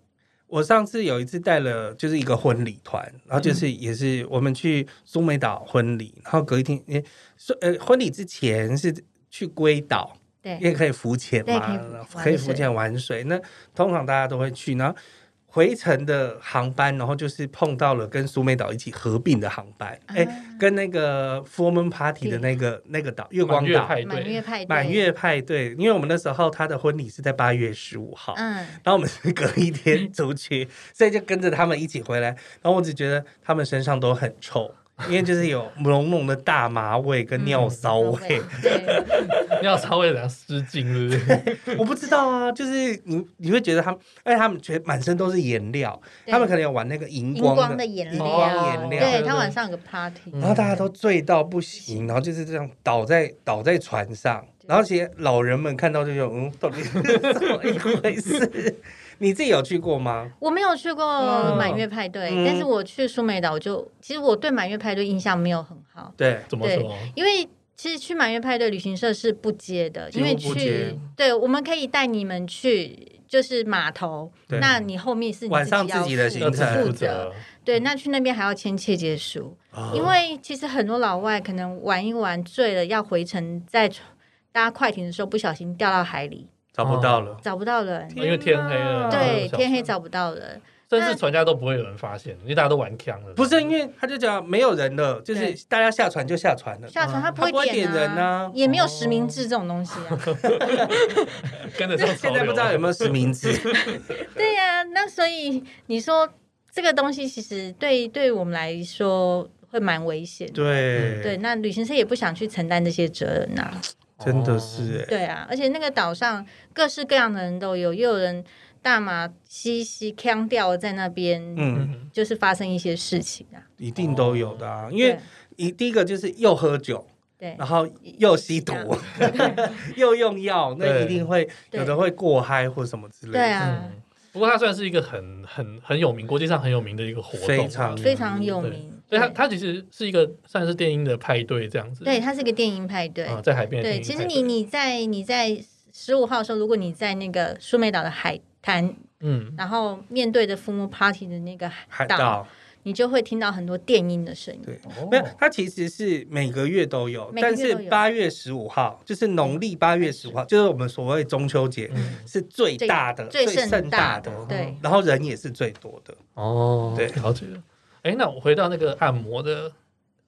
S2: 我上次有一次带了就是一个婚礼团，然后就是也是我们去苏梅岛婚礼，然后隔一天，呃，婚礼之前是去龟岛。对，因为可以浮潜嘛，可以浮潜玩水。那通常大家都会去，然后回程的航班，然后就是碰到了跟苏梅岛一起合并的航班，哎、啊，跟那个 Full Moon Party 的那个那个岛月光岛。
S1: 满月派对，
S2: 满月派对。因为我们那时候他的婚礼是在八月十五号，嗯，然后我们是隔一天出去，所以就跟着他们一起回来。然后我只觉得他们身上都很臭。因为就是有浓浓的大麻味跟尿骚味，
S3: 尿骚味怎样失禁，是不是？
S2: 我不知道啊，就是你你会觉得他们，而且他们全满身都是颜料，他们可能有玩那个荧光
S1: 的颜料，对，他晚上有个 party，
S2: 然后大家都醉到不行，然后就是这样倒在倒在船上，然后其实老人们看到就说，嗯，到底 是怎么一回事？你自己有去过吗？
S1: 我没有去过满月派对，嗯、但是我去苏梅岛，我就其实我对满月派对印象没有很好。
S2: 对，
S3: 怎么说？
S1: 因为其实去满月派对旅行社是不接的，因为去对，我们可以带你们去，就是码头，那你后面是你
S2: 晚上自己的行程。负责。
S1: 对，那去那边还要签切结书，哦、因为其实很多老外可能玩一玩醉了，要回程，在搭快艇的时候不小心掉到海里。
S2: 找不到了，
S1: 找不到人，
S3: 因为天黑了。
S1: 对，天黑找不到人，
S3: 甚至船家都不会有人发现，因为大家都玩枪了。
S2: 不是，因为他就讲没有人了，就是大家下船就下船了。
S1: 下船他不会点人啊，也没有实名制这种东西啊。
S3: 跟着
S2: 现在不知道有没有实名制。
S1: 对呀，那所以你说这个东西其实对对我们来说会蛮危险。
S2: 对
S1: 对，那旅行社也不想去承担这些责任呐。
S2: 真的是哎，
S1: 对啊，而且那个岛上各式各样的人都有，又有人大麻吸吸锵掉在那边，嗯，就是发生一些事情啊，
S2: 一定都有的啊，因为你第一个就是又喝酒，对，然后又吸毒，又用药，那一定会有的会过嗨或什么之类的，
S1: 对啊。
S3: 不过它算是一个很很很有名，国际上很有名的一个活动，
S2: 非常
S1: 非常有名。
S3: 所以它它其实是一个算是电音的派对这样子。
S1: 对，它是一个电音派对，
S3: 在海边。
S1: 对，其实你你在你在十五号的时候，如果你在那个苏梅岛的海滩，嗯，然后面对着 Full Moon Party 的那个海岛。你就会听到很多电音的声音。
S2: 对，没有，它其实是每个月都有，但是八月十五号就是农历八月十五号，就是我们所谓中秋节，是最大的、最盛大的。对，然后人也是最多的。
S3: 哦，对，了解了。哎，那我回到那个按摩的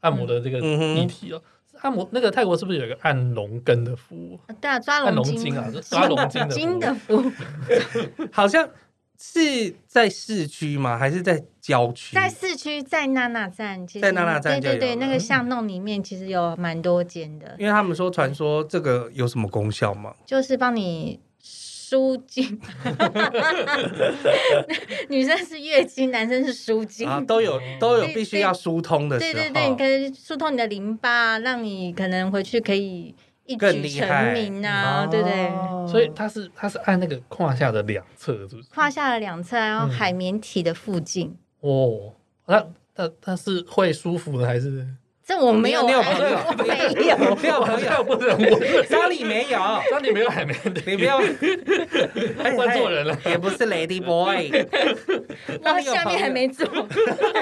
S3: 按摩的这个议题哦，按摩那个泰国是不是有一个按龙根的服务？
S1: 对啊，抓龙筋
S3: 啊，抓龙筋的 服务，
S2: 好像。是在市区吗？还是在郊区？
S1: 在市区，在娜娜站。
S2: 在娜娜站，
S1: 对对对，那个巷弄里面其实有蛮多间的。
S2: 因为他们说，传说这个有什么功效吗？
S1: 就是帮你舒筋。女生是月经，男生是舒筋
S2: 啊，都有都有必须要疏通的时候。
S1: 对对对，你可以疏通你的淋巴，让你可能回去可以。一举成名啊，对不对？
S3: 所以它是它是按那个胯下的两侧，是不是？
S1: 胯下的两侧，然后海绵体的附近。
S3: 哦，那那它是会舒服的还是？
S1: 这我没有，
S2: 没有朋友，
S1: 没有，
S2: 没有。朋友，不是我，家里没有，
S3: 家里没有海绵体，
S2: 你不要。
S3: 问错人了，
S2: 也不是 Lady Boy，
S1: 我下面还没做。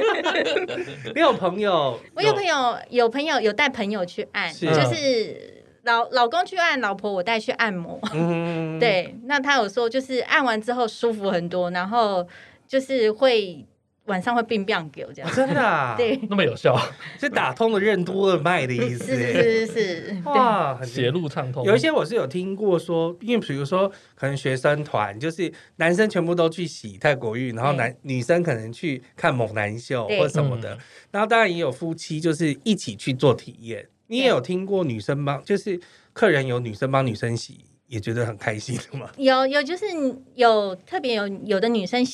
S2: 没有朋友，
S1: 我有朋友，有朋友有带朋友去按，就是。老老公去按，老婆我带去按摩。嗯，对，那他有说就是按完之后舒服很多，然后就是会晚上会变变给我这样。
S2: 真的啊？
S1: 对，
S3: 那么有效，
S2: 是打通了任督二脉的意思。
S1: 是是是是，
S2: 哇，
S3: 血路畅通。
S2: 有一些我是有听过说，因为比如说可能学生团就是男生全部都去洗泰国浴，然后男女生可能去看猛男秀或什么的，然后当然也有夫妻就是一起去做体验。你也有听过女生帮，就是客人有女生帮女生洗，也觉得很开心的吗？
S1: 有有，就是有特别有有的女生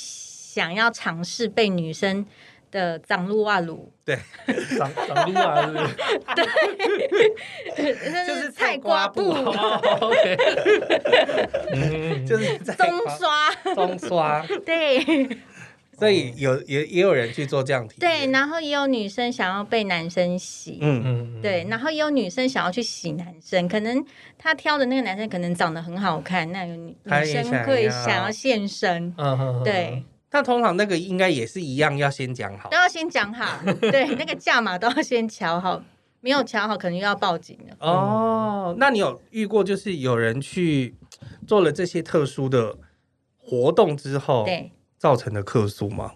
S1: 想要尝试被女生的长露啊撸，
S2: 对，
S3: 长长露啊撸，
S1: 对，就是菜瓜布
S2: ，OK，就是
S1: 中刷，
S2: 中刷，
S1: 对。
S2: 所以有也也有人去做这样体，
S1: 对，然后也有女生想要被男生洗，嗯。嗯，对，然后也有女生想要去洗男生，可能她挑的那个男生可能长得很好看，那个女女生会想要。现身，嗯。对。
S2: 那通常那个应该也是一样，要先讲好，
S1: 都要先讲好，对，那个价码都要先乔好，没有乔好可能又要报警了。
S2: 哦，那你有遇过就是有人去做了这些特殊的活动之后，对。造成的客诉吗？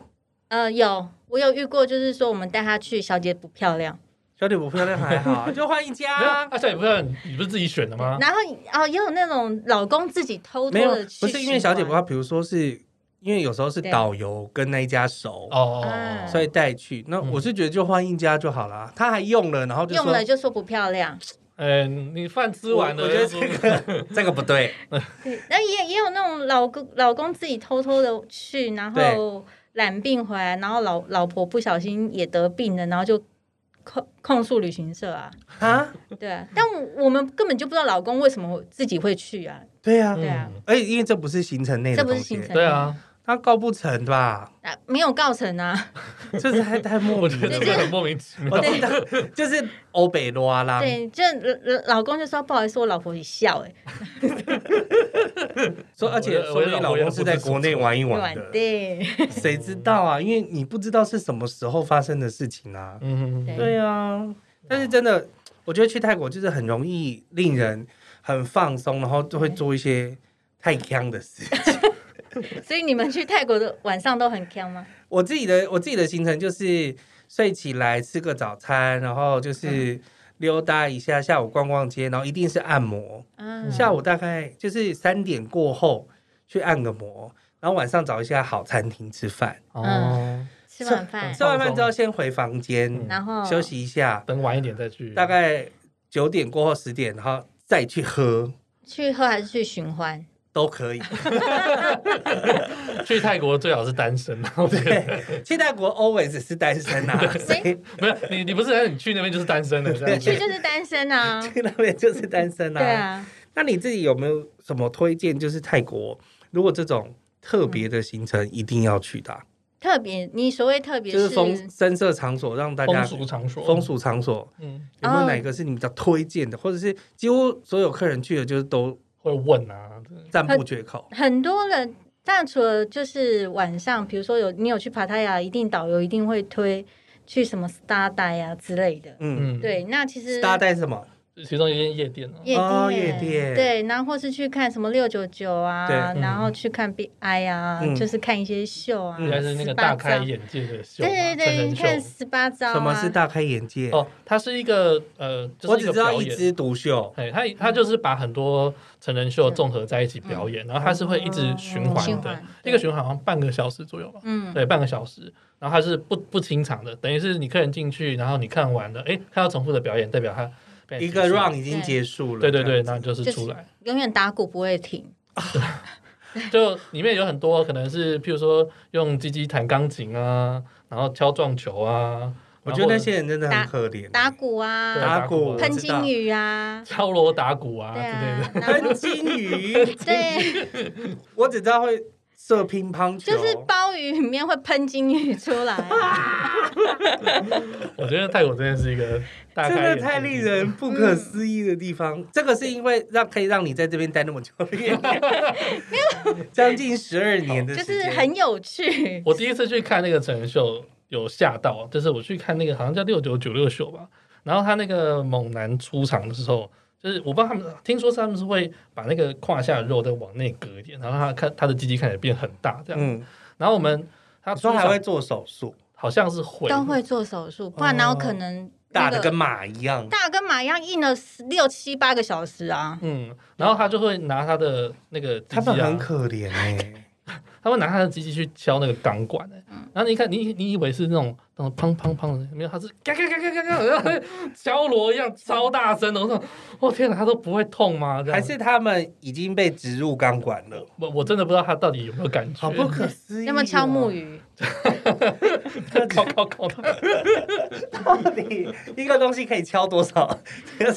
S1: 呃，有，我有遇过，就是说我们带她去，小姐不漂亮，
S2: 小姐不漂亮还好，就换一家。
S3: 啊，小姐不漂亮，你不是自己选的吗？
S1: 然后哦，也有那种老公自己偷偷的去，
S2: 不是因为小姐不漂亮，比如说是因为有时候是导游跟那一家熟哦，所以带去。那我是觉得就换一家就好了。他还用了，然后就
S1: 用了就说不漂亮。
S3: 嗯，你饭吃完了，
S2: 我觉得这个 这个不对。
S1: 对，那也也有那种老公老公自己偷偷的去，然后染病回来，然后老老婆不小心也得病了，然后就控控诉旅行社啊。啊，对啊，但我们根本就不知道老公为什么自己会去啊。
S2: 对啊，对啊，而且因为这不是行程内的，
S1: 这不是行程，
S3: 对啊。
S2: 他告不成吧？
S1: 啊，没有告成啊！
S2: 就是太太莫名，
S3: 这很莫名其妙。
S2: 就是欧北罗啦。
S1: 对，就老公就说不好意思，我老婆一笑 哎。
S2: 说而且说你老公是在国内玩一玩的，
S1: 对，
S2: 谁知道啊？因为你不知道是什么时候发生的事情啊。嗯，对啊。但是真的，我觉得去泰国就是很容易令人很放松，然后就会做一些太锵的事情。
S1: 所以你们去泰国的晚上都很锵吗？
S2: 我自己的我自己的行程就是睡起来吃个早餐，然后就是溜达一下，下午逛逛街，然后一定是按摩。嗯，下午大概就是三点过后去按个摩，然后晚上找一下好餐厅吃饭。
S1: 哦，吃完饭，
S2: 吃完饭之后先回房间，然后休息一下，
S3: 等晚一点再去。
S2: 大概九点过后十点，然后再去喝。
S1: 去喝还是去寻欢？
S2: 都可以，
S3: 去泰国最好是单身啊。
S2: 对，去泰国 always 是单身啊。
S3: 对，没有你，你不是你去那边就是单身的，
S1: 去就是单身啊。
S2: 去那边就是单身啊。
S1: 对啊。
S2: 那你自己有没有什么推荐？就是泰国，如果这种特别的行程一定要去的、啊。
S1: 特别，你所谓特别
S2: 就是风声色场所，让大家
S3: 风俗场所，
S2: 风俗场所，嗯，有没有哪个是你比较推荐的，或者是几乎所有客人去的，就是都
S3: 会问啊，
S2: 赞不绝口。
S1: 很多人，但除了就是晚上，比如说有你有去帕塔亚，一定导游一定会推去什么 Star 带啊之类的，嗯，对，那其实
S2: Star 带是什么？
S3: 其中一间夜店
S2: 哦，夜店。
S1: 对，然后或是去看什么六九九啊，然后去看 Big I 啊，就是看一些秀啊，
S3: 应该是那个大开眼界的秀，
S1: 对对对，你看十八招，
S2: 什么是大开眼界？
S3: 哦，它是一个呃，
S2: 我只知道一枝独秀，
S3: 哎，它它就是把很多成人秀综合在一起表演，然后它是会一直循环的，一个循环好像半个小时左右吧，嗯，对，半个小时，然后它是不不清场的，等于是你客人进去，然后你看完了，哎，看到重复的表演，代表他。
S2: 一个 round 已经结束了，
S3: 对对对，那就是出来，
S1: 永远打鼓不会停。
S3: 就里面有很多可能是，譬如说用鸡鸡弹钢琴啊，然后敲撞球啊。
S2: 我觉得那些人真的很可怜，
S1: 打鼓啊，
S2: 打鼓，
S1: 喷金鱼啊，
S3: 敲锣打鼓啊之类的，
S2: 喷金鱼。对，我只知道会。射乒乓球，
S1: 就是鲍鱼里面会喷金鱼出来。
S3: 我觉得泰国真的是一个
S2: 真的太令人不可思议的地方。这个是因为让可以让你在这边待那么久，没有将近十二年的，
S1: 就是很有趣。
S3: 我第一次去看那个成人秀，有吓到，就是我去看那个好像叫六九九六秀吧，然后他那个猛男出场的时候。就是我不知道他们，听说他们是会把那个胯下的肉再往内割一点，然后他看他的鸡鸡看起来变很大这样。嗯，然后我们他
S2: 说还会做手术，
S3: 好像是会
S1: 都会做手术，不然然后可能
S2: 大的跟马一样，
S1: 大跟马一样印了六七八个小时啊。
S3: 嗯，然后他就会拿他的那个
S2: 他们很可怜哎，欸。
S3: 他会拿他的机器去敲那个钢管，然后你看，你你以为是那种那种砰砰砰的，没有，他是嘎嘎嘎嘎嘎嘎，敲锣一样超大声的。我说，我天哪，他都不会痛吗？
S2: 还是他们已经被植入钢管了？
S3: 我我真的不知道他到底有没有感觉。
S2: 好不可思议！
S1: 要么敲木鱼，
S3: 敲敲敲他，
S2: 到底一个东西可以敲多少？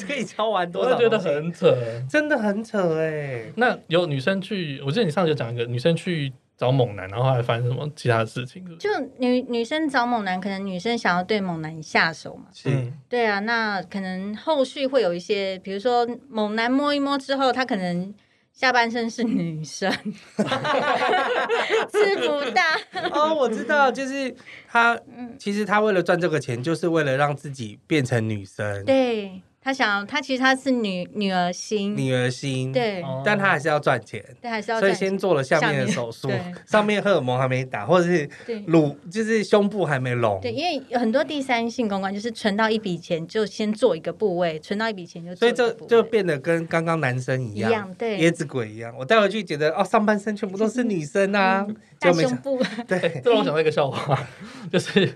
S2: 可以敲完多少？
S3: 我觉得很扯，
S2: 真的很扯哎。
S3: 那有女生去，我记得你上次讲一个女生去。找猛男，然后还发生什么其他的事情？
S1: 就女女生找猛男，可能女生想要对猛男下手嘛？
S2: 是，
S1: 对啊，那可能后续会有一些，比如说猛男摸一摸之后，他可能下半身是女生，吃不大。
S2: 哦，我知道，就是他，其实他为了赚这个钱，就是为了让自己变成女生。
S1: 对。他想，他其实他是女女儿心，
S2: 女儿心，
S1: 对，
S2: 但他还是要赚钱，
S1: 对，还是要，
S2: 所以先做了下面的手术，上面荷尔蒙还没打，或者是乳，就是胸部还没隆，
S1: 对，因为有很多第三性公关就是存到一笔钱就先做一个部位，存到一笔钱就，
S2: 所以这就变得跟刚刚男生一样，
S1: 对，
S2: 椰子鬼一样，我带回去觉得哦，上半身全部都是女生啊，
S1: 大胸部，
S3: 对，这让我想到一个笑话，就是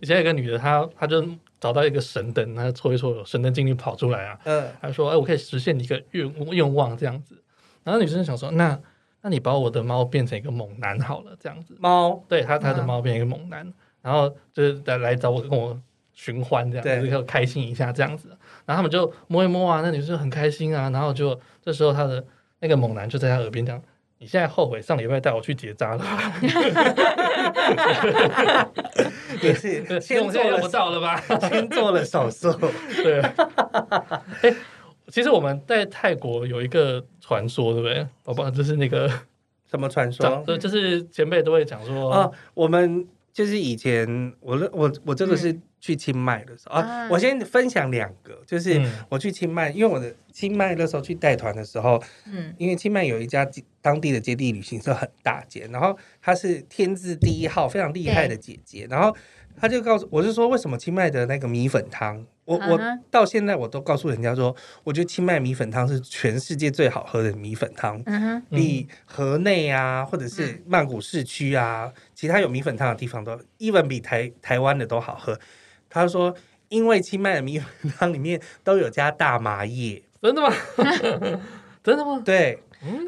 S3: 以前有个女的，她她就。找到一个神灯，他搓一搓，神灯精灵跑出来啊！嗯，他说：“哎，我可以实现你一个愿愿望，这样子。”然后女生想说：“那，那你把我的猫变成一个猛男好了，这样子。”猫对他，他的猫变成一个猛男，然后就是来来找我跟我寻欢这样子，就开心一下这样子。然后他们就摸一摸啊，那女生很开心啊。然后就这时候他的那个猛男就在他耳边讲。你现在后悔上礼拜带我去结扎了？
S2: 也是，先做了不到了吧？先做了手术。
S3: 对。哎，其实我们在泰国有一个传说，对不对？宝宝，就是那个
S2: 什么传说？
S3: 对，就是前辈都会讲说
S2: 啊，我们就是以前，我我我这个是。去清迈的时候啊，我先分享两个，就是我去清迈，因为我的清迈那时候去带团的时候，嗯，因为清迈有一家当地的接地旅行社很大间，然后她是天字第一号非常厉害的姐姐，然后她就告诉我是说，为什么清迈的那个米粉汤，我我到现在我都告诉人家说，我觉得清迈米粉汤是全世界最好喝的米粉汤，嗯，比河内啊或者是曼谷市区啊，其他有米粉汤的地方都，even 比台台湾的都好喝。他说：“因为清迈的米粉汤里面都有加大麻叶，
S3: 真的吗？真的吗？
S2: 对，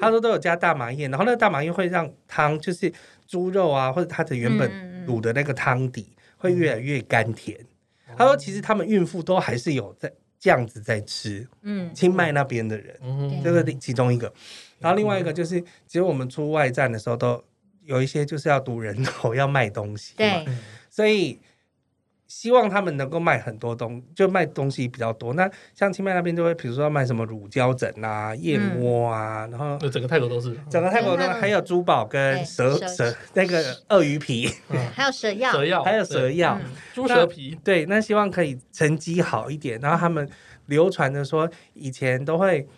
S2: 他说都有加大麻叶，然后那个大麻叶会让汤就是猪肉啊，或者它的原本卤的那个汤底会越来越甘甜。他说，其实他们孕妇都还是有在这样子在吃，嗯，清迈那边的人，嗯，这个其中一个。然后另外一个就是，其实我们出外站的时候，都有一些就是要堵人头，要卖东西，对，所以。希望他们能够卖很多东，就卖东西比较多。那像清迈那边就会，比如说要卖什么乳胶枕啊、燕窝啊，嗯、然后
S3: 整个泰国都是，
S2: 整个泰国都还有珠宝跟蛇蛇，蛇那个鳄鱼皮，
S1: 嗯、还有蛇药，
S3: 蛇药
S2: 还有蛇药，
S3: 猪蛇皮。
S2: 对，那希望可以成绩好一点。然后他们流传的说，以前都会。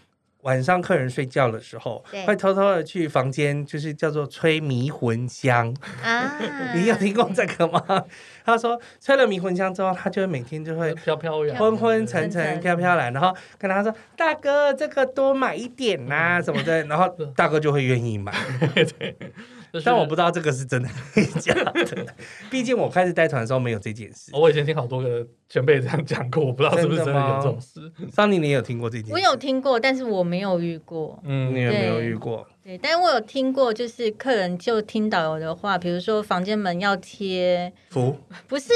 S2: 晚上客人睡觉的时候，对会偷偷的去房间，就是叫做吹迷魂香啊。你有听过这个吗？他说吹了迷魂香之后，他就会每天就会飘飘然、昏昏沉沉、飘飘然，然后跟他说：“大哥，这个多买一点呐、啊，什么的。”然后大哥就会愿意买。对。但我不知道这个是真的还是假的，毕竟我开始带团的时候没有这件事。
S3: 我以前听好多个前辈这样讲过，我不知道是不是真的有这种事。
S2: 桑尼，你有听过这件事？
S1: 我有听过，但是我没有遇过。
S2: 嗯，你有没有遇过？
S1: 对，但是我有听过，就是客人就听导游的话，比如说房间门要贴符，不是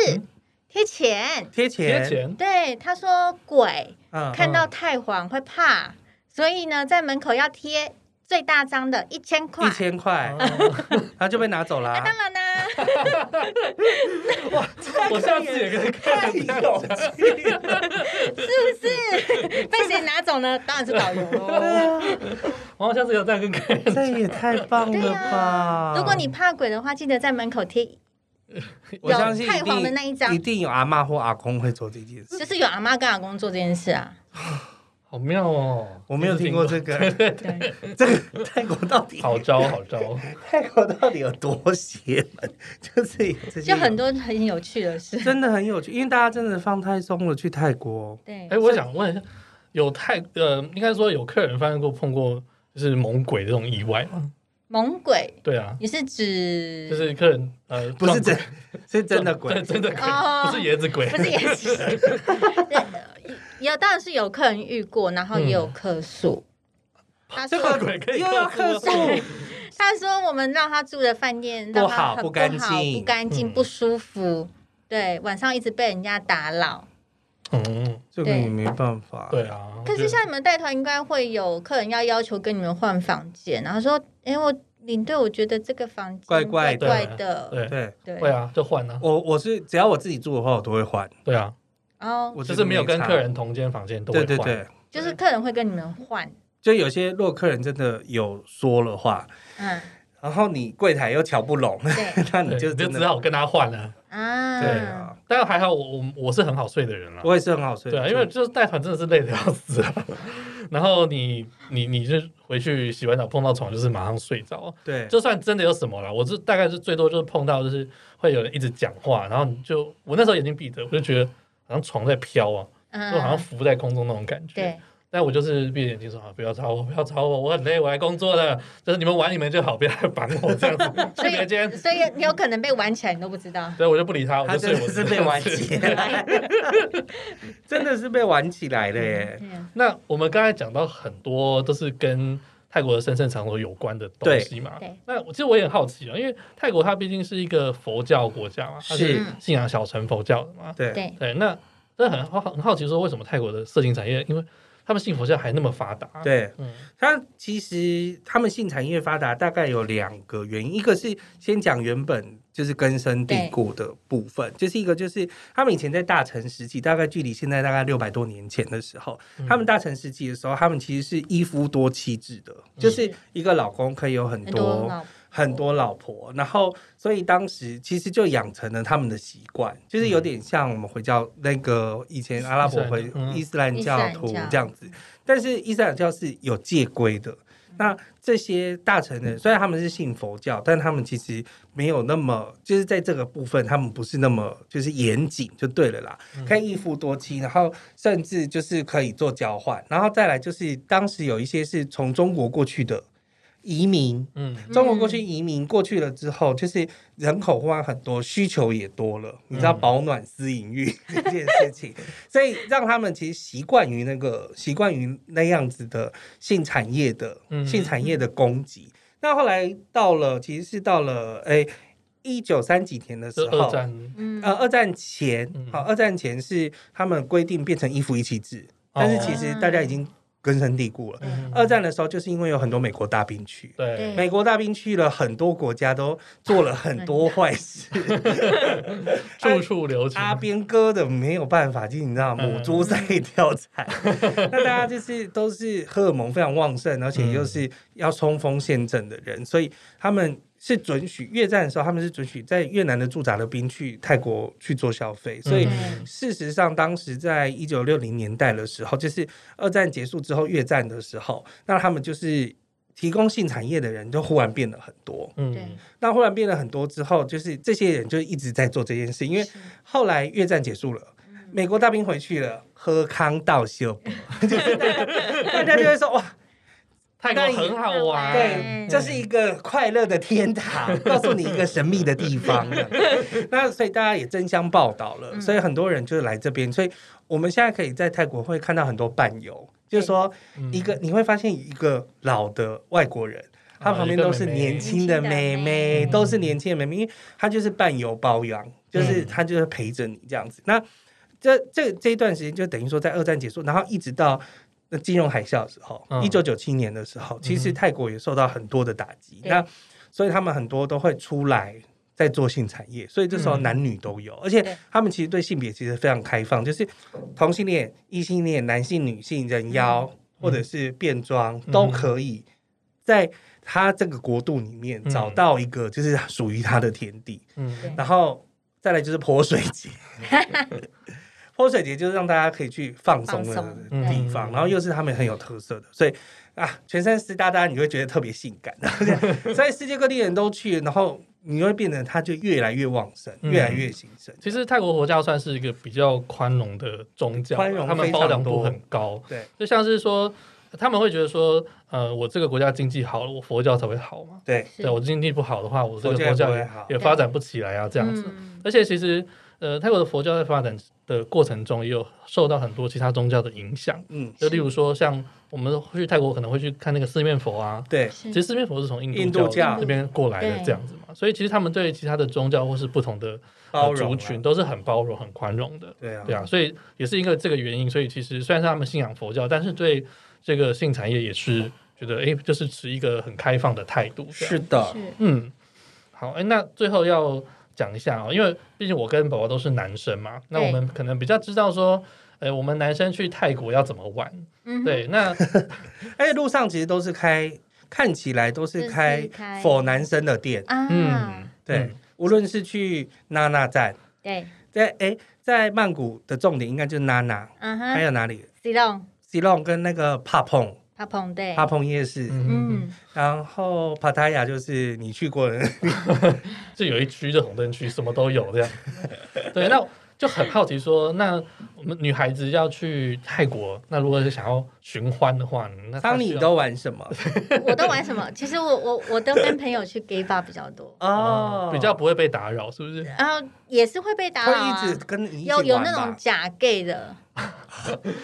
S1: 贴钱，
S2: 贴钱，贴钱。
S1: 对，他说鬼看到太黄会怕，所以呢，在门口要贴。最大张的一千块，
S2: 一千块，然后就被拿走了。
S1: 当然啦，
S3: 哇，我下次也可以看一下，
S1: 是不是？被谁拿走呢？当然是导游喽。
S3: 我下次有再跟客人，
S2: 这也太棒了吧！
S1: 如果你怕鬼的话，记得在门口贴。
S2: 我相信
S1: 太黄的那一张，
S2: 一定有阿妈或阿公会做这件事。
S1: 就是有阿妈跟阿公做这件事啊。
S3: 好妙哦！
S2: 我没有听过这个，这 个泰国到底
S3: 好招好招？
S2: 泰国到底有多邪门？就是
S1: 就很多很有趣的事，
S2: 真的很有趣，因为大家真的放太松了去泰国。
S1: 对，
S3: 哎，我想问一下，有泰呃，应该说有客人发现过碰过就是猛鬼这种意外吗？
S1: 猛鬼？对
S3: 啊，
S1: 你是指
S3: 就是客人呃，
S2: 不是真，是真的鬼，
S3: 真的鬼，不是椰子鬼，
S1: 不是椰子。有，当然是有客人遇过，然后也有客诉。
S3: 他说又
S2: 要客诉，
S1: 他说我们让他住的饭店
S2: 不好，不干净，
S1: 不干净，不舒服。对，晚上一直被人家打扰。
S2: 嗯，这个也没办法。
S3: 对啊。
S1: 可是像你们带团，应该会有客人要要求跟你们换房间，然后说：“哎，我领队，我觉得这个房间怪怪的。”
S3: 对对对，会啊，就换啊。
S2: 我我是只要我自己住的话，我都会换。
S3: 对啊。哦，我就是没有跟客人同间房间，都会换。对对对，
S1: 就是客人会跟你们换。
S2: 就有些如果客人真的有说了话，嗯，然后你柜台又瞧不拢，那你就
S3: 就只好跟他换了啊。对啊，但是还好，我我我是很好睡的人了，
S2: 我也是很好睡。
S3: 对啊，因为就是带团真的是累的要死啊。然后你你你就回去洗完澡碰到床就是马上睡着。对，就算真的有什么了，我是大概是最多就是碰到就是会有人一直讲话，然后你就我那时候眼睛闭着，我就觉得。好像床在飘啊，就好像浮在空中那种感觉。对，但我就是闭着眼睛说啊：“不要吵我，不要吵我，我很累，我来工作的。就是你们玩你们就好，不要来烦我这样子。”
S1: 所以，所以你有可能被玩起来，你都不知道。
S3: 对，我就不理他，我就睡。我
S2: 是被玩起来，真的是被玩起来的耶。
S3: 那我们刚才讲到很多都是跟泰国的神圣场所有关的东西嘛。对。那其实我也很好奇啊，因为泰国它毕竟是一个佛教国家嘛，它是信仰小乘佛教的嘛。对对。那真的很好很好奇，说为什么泰国的色情产业，因为他们信佛教还那么发达？
S2: 对，嗯，他其实他们性产业发达大概有两个原因，一个是先讲原本就是根深蒂固的部分，就是一个就是他们以前在大城时期，大概距离现在大概六百多年前的时候，嗯、他们大城时期的时候，他们其实是一夫多妻制的，嗯、就是一个老公可以有很多。很多老婆，然后所以当时其实就养成了他们的习惯，就是有点像我们回教那个以前阿拉伯回伊斯兰教徒这样子，但是伊斯兰教是有戒规的。那这些大臣呢，虽然他们是信佛教，但他们其实没有那么，就是在这个部分他们不是那么就是严谨就对了啦，可以一夫多妻，然后甚至就是可以做交换，然后再来就是当时有一些是从中国过去的。移民，嗯，中国过去移民过去了之后，就是人口换很多，需求也多了。你知道保暖思淫欲 这件事情，所以让他们其实习惯于那个习惯于那样子的性产业的性产业的供给。那后来到了，其实是到了哎一九三几年的时候，
S3: 二战，
S2: 嗯，呃，二战前，好，二战前是他们规定变成一夫一妻制，但是其实大家已经。根深蒂固了。二战的时候，就是因为有很多美国大兵去，对，美国大兵去了，很多国家都做了很多坏事，
S3: 处处留情。
S2: 阿兵哥的没有办法，就是你知道，母猪赛貂蝉。那大家就是都是荷尔蒙非常旺盛，而且又是要冲锋陷阵的人，所以他们。是准许越战的时候，他们是准许在越南的驻扎的兵去泰国去做消费，所以事实上，当时在一九六零年代的时候，就是二战结束之后越战的时候，那他们就是提供性产业的人就忽然变了很多。嗯，那忽然变了很多之后，就是这些人就一直在做这件事，因为后来越战结束了，美国大兵回去了，喝康道修，就 是 大家就会说哇。
S3: 泰国很好玩，
S2: 对，这是一个快乐的天堂，告诉你一个神秘的地方。那所以大家也争相报道了，所以很多人就是来这边。所以我们现在可以在泰国会看到很多伴游，就是说一个你会发现一个老的外国人，他旁边都是年轻的妹妹，都是年轻的妹妹，因为他就是伴游包养，就是他就是陪着你这样子。那这这这一段时间就等于说在二战结束，然后一直到。那金融海啸的时候，一九九七年的时候，其实泰国也受到很多的打击。嗯、那所以他们很多都会出来在做性产业，所以这时候男女都有，嗯、而且他们其实对性别其实非常开放，就是同性恋、异性恋、男性、女性、人妖、嗯、或者是变装、嗯、都可以在他这个国度里面找到一个就是属于他的天地。嗯，然后再来就是泼水节。泼水节就是让大家可以去放松的地方，然后又是他们很有特色的，所以啊，全身湿哒哒，你会觉得特别性感。所以世界各地人都去，然后你会变得它就越来越旺盛，越来越兴盛。
S3: 其实泰国佛教算是一个比较宽容的宗教，宽容，他们包容度很高。对，就像是说他们会觉得说，呃，我这个国家经济好了，我佛教才会好嘛。对，对我经济不好的话，我这个佛教也发展不起来啊，这样子。而且其实。呃，泰国的佛教在发展的过程中，也有受到很多其他宗教的影响。嗯，就例如说，像我们去泰国可能会去看那个四面佛啊。对，其实四面佛是从印度教这边过来的这样子嘛。所以其实他们对其他的宗教或是不同的族群都是很包容、很宽容的。对啊，对啊，所以也是因为这个原因，所以其实虽然是他们信仰佛教，但是对这个性产业也是觉得，哎，就是持一个很开放的态度。
S2: 是的，
S3: 嗯，好，哎，那最后要。讲一下哦，因为毕竟我跟宝宝都是男生嘛，那我们可能比较知道说，哎，我们男生去泰国要怎么玩？嗯，对，那
S2: 而 且路上其实都是开，看起来都是开 for 男生的店，嗯，对，无论是去娜娜站，对，在哎，在曼谷的重点应该就是娜娜，嗯哼，还有哪里？Silong，Silong 跟那个帕蓬。
S1: 帕蓬对，
S2: 帕蓬夜市，嗯，然后帕塔亚就是你去过的，
S3: 就有一区就红灯区，什么都有这样。对，那就很好奇说，那我们女孩子要去泰国，那如果是想要寻欢的话，那
S2: 当你都玩什么？
S1: 我都玩什么？其实我我我都跟朋友去 gay bar 比较多
S3: 哦，比较不会被打扰，是不是？
S1: 然后也是会被打扰，
S2: 会一直跟你
S1: 有有那种假 gay 的，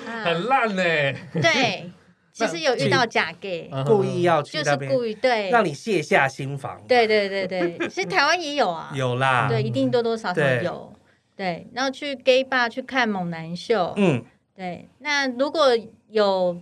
S3: 很烂呢。
S1: 对。其实有遇到假 gay，
S2: 故意要去
S1: 就是故意对，
S2: 让你卸下心防。
S1: 对对对对，其实台湾也有啊，
S2: 有啦，
S1: 对，一定多多少少有。对，然后去 gay bar 去看猛男秀，嗯，对。那如果有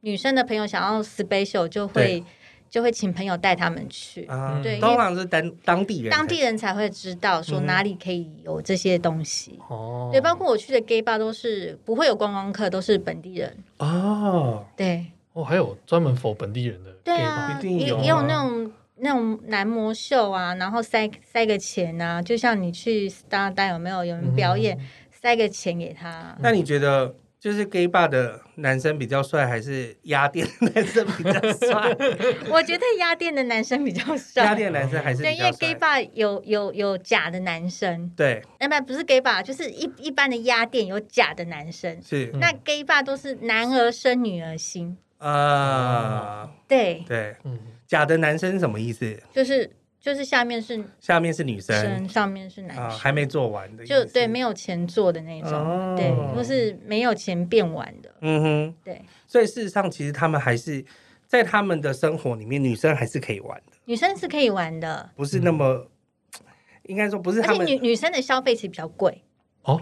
S1: 女生的朋友想要 special，就会就会请朋友带他们去。对，
S2: 通常是当当地人，
S1: 当地人才会知道说哪里可以有这些东西。哦，对，包括我去的 gay bar 都是不会有观光客，都是本地人。哦，对，
S3: 哦，还有专门 for 本地人的，
S1: 对啊，也也有那种那种男模秀啊，然后塞塞个钱啊，就像你去 Star 带有没有有人表演，塞个钱给他。
S2: 那你觉得？就是 gay bar 的男生比较帅，还是压店的男生比较帅？
S1: 我觉得压店的男生比较帅。
S2: 压店男生还是
S1: 对，因为 gay bar 有有有假的男生。对，那么不是 gay bar，就是一一般的压店有假的男生。是，那 gay bar 都是男儿生女儿心啊。对对，嗯，
S2: 假的男生是什么意思？
S1: 就是。就是下面是
S2: 下面是女生，
S1: 上面是男生，
S2: 还没做完的，
S1: 就对，没有钱做的那种，对，或是没有钱变完的，嗯哼，对。
S2: 所以事实上，其实他们还是在他们的生活里面，女生还是可以玩的，
S1: 女生是可以玩的，
S2: 不是那么，嗯、应该说不是他们。
S1: 而且女女生的消费其实比较贵。
S3: 哦，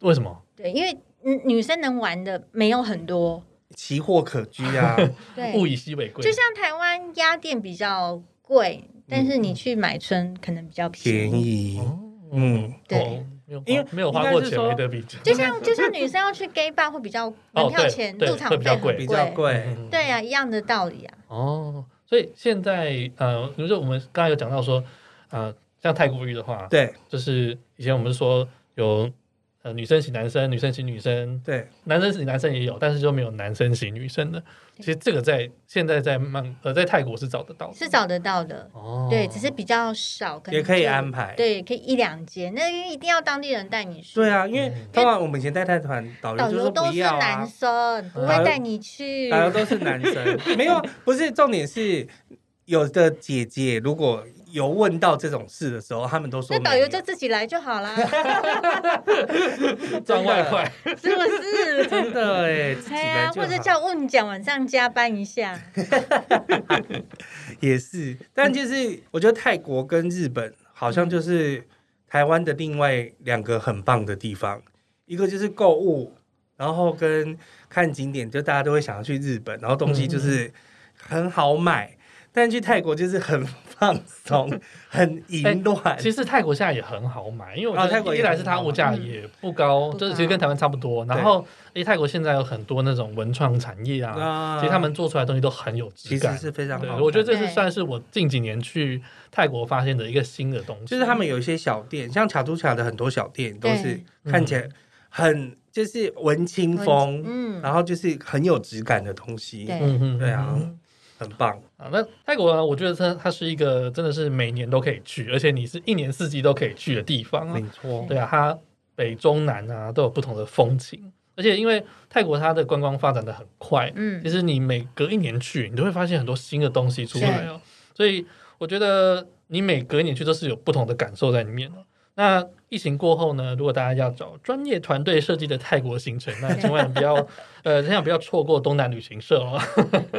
S3: 为什么？
S1: 对，因为女生能玩的没有很多，
S2: 奇货可居啊，
S1: 对，
S3: 物以稀为贵。
S1: 就像台湾鸭店比较贵，但是你去买春可能比较便宜。
S2: 便宜嗯，
S1: 对。
S3: 因为没有花过钱没得比，
S1: 就像就像女生要去 gay bar 会比较门票钱入场费比较贵，
S2: 比较贵，
S1: 对啊，一样的道理啊。
S3: 哦，所以现在呃，比如说我们刚才有讲到说，呃，像太古浴的话，
S2: 对，
S3: 就是以前我们说有。呃，女生洗男生，女生洗女生，
S2: 对，
S3: 男生洗男生也有，但是就没有男生洗女生的。其实这个在现在在曼呃在泰国是找得到的，
S1: 是找得到的。哦。对，只是比较少，可能
S2: 也可以安排，
S1: 对，可以一两间，那一定要当地人带你去。
S2: 对啊，因为当然我们以前带泰团导游
S1: 都是男生，不会带你去，
S2: 导游都是男生，没有，不是重点是有的姐姐如果。有问到这种事的时候，他们都说
S1: 那导游就自己来就好啦，
S3: 赚外快
S1: 是不是？
S2: 真的哎，
S1: 对啊，或者叫问讲晚上加班一下，
S2: 也是。但就是我觉得泰国跟日本好像就是台湾的另外两个很棒的地方，一个就是购物，然后跟看景点，就大家都会想要去日本，然后东西就是很好买。但去泰国就是很 放松，很淫乱、欸。
S3: 其实泰国现在也很好买，因为我觉得泰国一来是它物价也不高，嗯、就是其实跟台湾差不多。然后，哎，泰国现在有很多那种文创产业啊，啊其实他们做出来的东西都很有质感，
S2: 其实是非常好。
S3: 我觉得这是算是我近几年去泰国发现的一个新的东西。
S2: 就是他们有一些小店，像卡都卡的很多小店都是看起来很就是文青风，嗯，然后就是很有质感的东西，对，对啊。很棒啊！
S3: 那泰国呢？我觉得它它是一个真的是每年都可以去，而且你是一年四季都可以去的地方啊。
S2: 没错，
S3: 对啊，它北中南啊都有不同的风情，而且因为泰国它的观光发展的很快，嗯，其实你每隔一年去，你都会发现很多新的东西出来哦。所以我觉得你每隔一年去都是有不同的感受在里面的。那疫情过后呢？如果大家要找专业团队设计的泰国行程，那千万不要，呃，千万不要错过东南旅行社哦。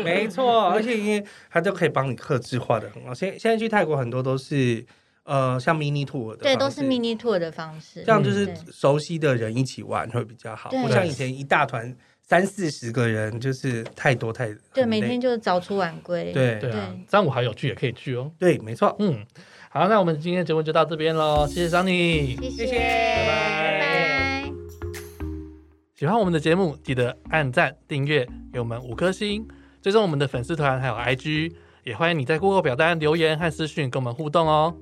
S2: 没错，而且因为它都可以帮你客制化的很好。现现在去泰国很多都是，呃，像 mini tour 的，
S1: 对，都是 mini tour 的方式，
S2: 这样就是熟悉的人一起玩会比较好，不像以前一大团三四十个人，就是太多太
S1: 对，每天就是早出晚归。
S2: 对
S3: 对啊，三五好友去也可以去哦。
S2: 对，没错，
S3: 嗯。好，那我们今天节目就到这边喽，谢谢 Sunny，
S1: 谢谢，拜拜，拜拜。
S3: 喜欢我们的节目，记得按赞、订阅，给我们五颗星，追踪我们的粉丝团还有 IG，也欢迎你在 Google 表单留言和私讯跟我们互动哦。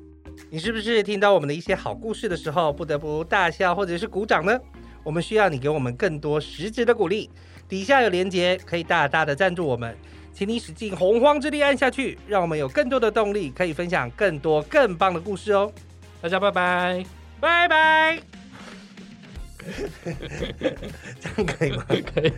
S2: 你是不是听到我们的一些好故事的时候，不得不大笑或者是鼓掌呢？我们需要你给我们更多实质的鼓励，底下有连结，可以大大的赞助我们。请你使尽洪荒之力按下去，让我们有更多的动力，可以分享更多更棒的故事哦！
S3: 大家拜拜，
S2: 拜拜。这样可以吗？
S3: 可以。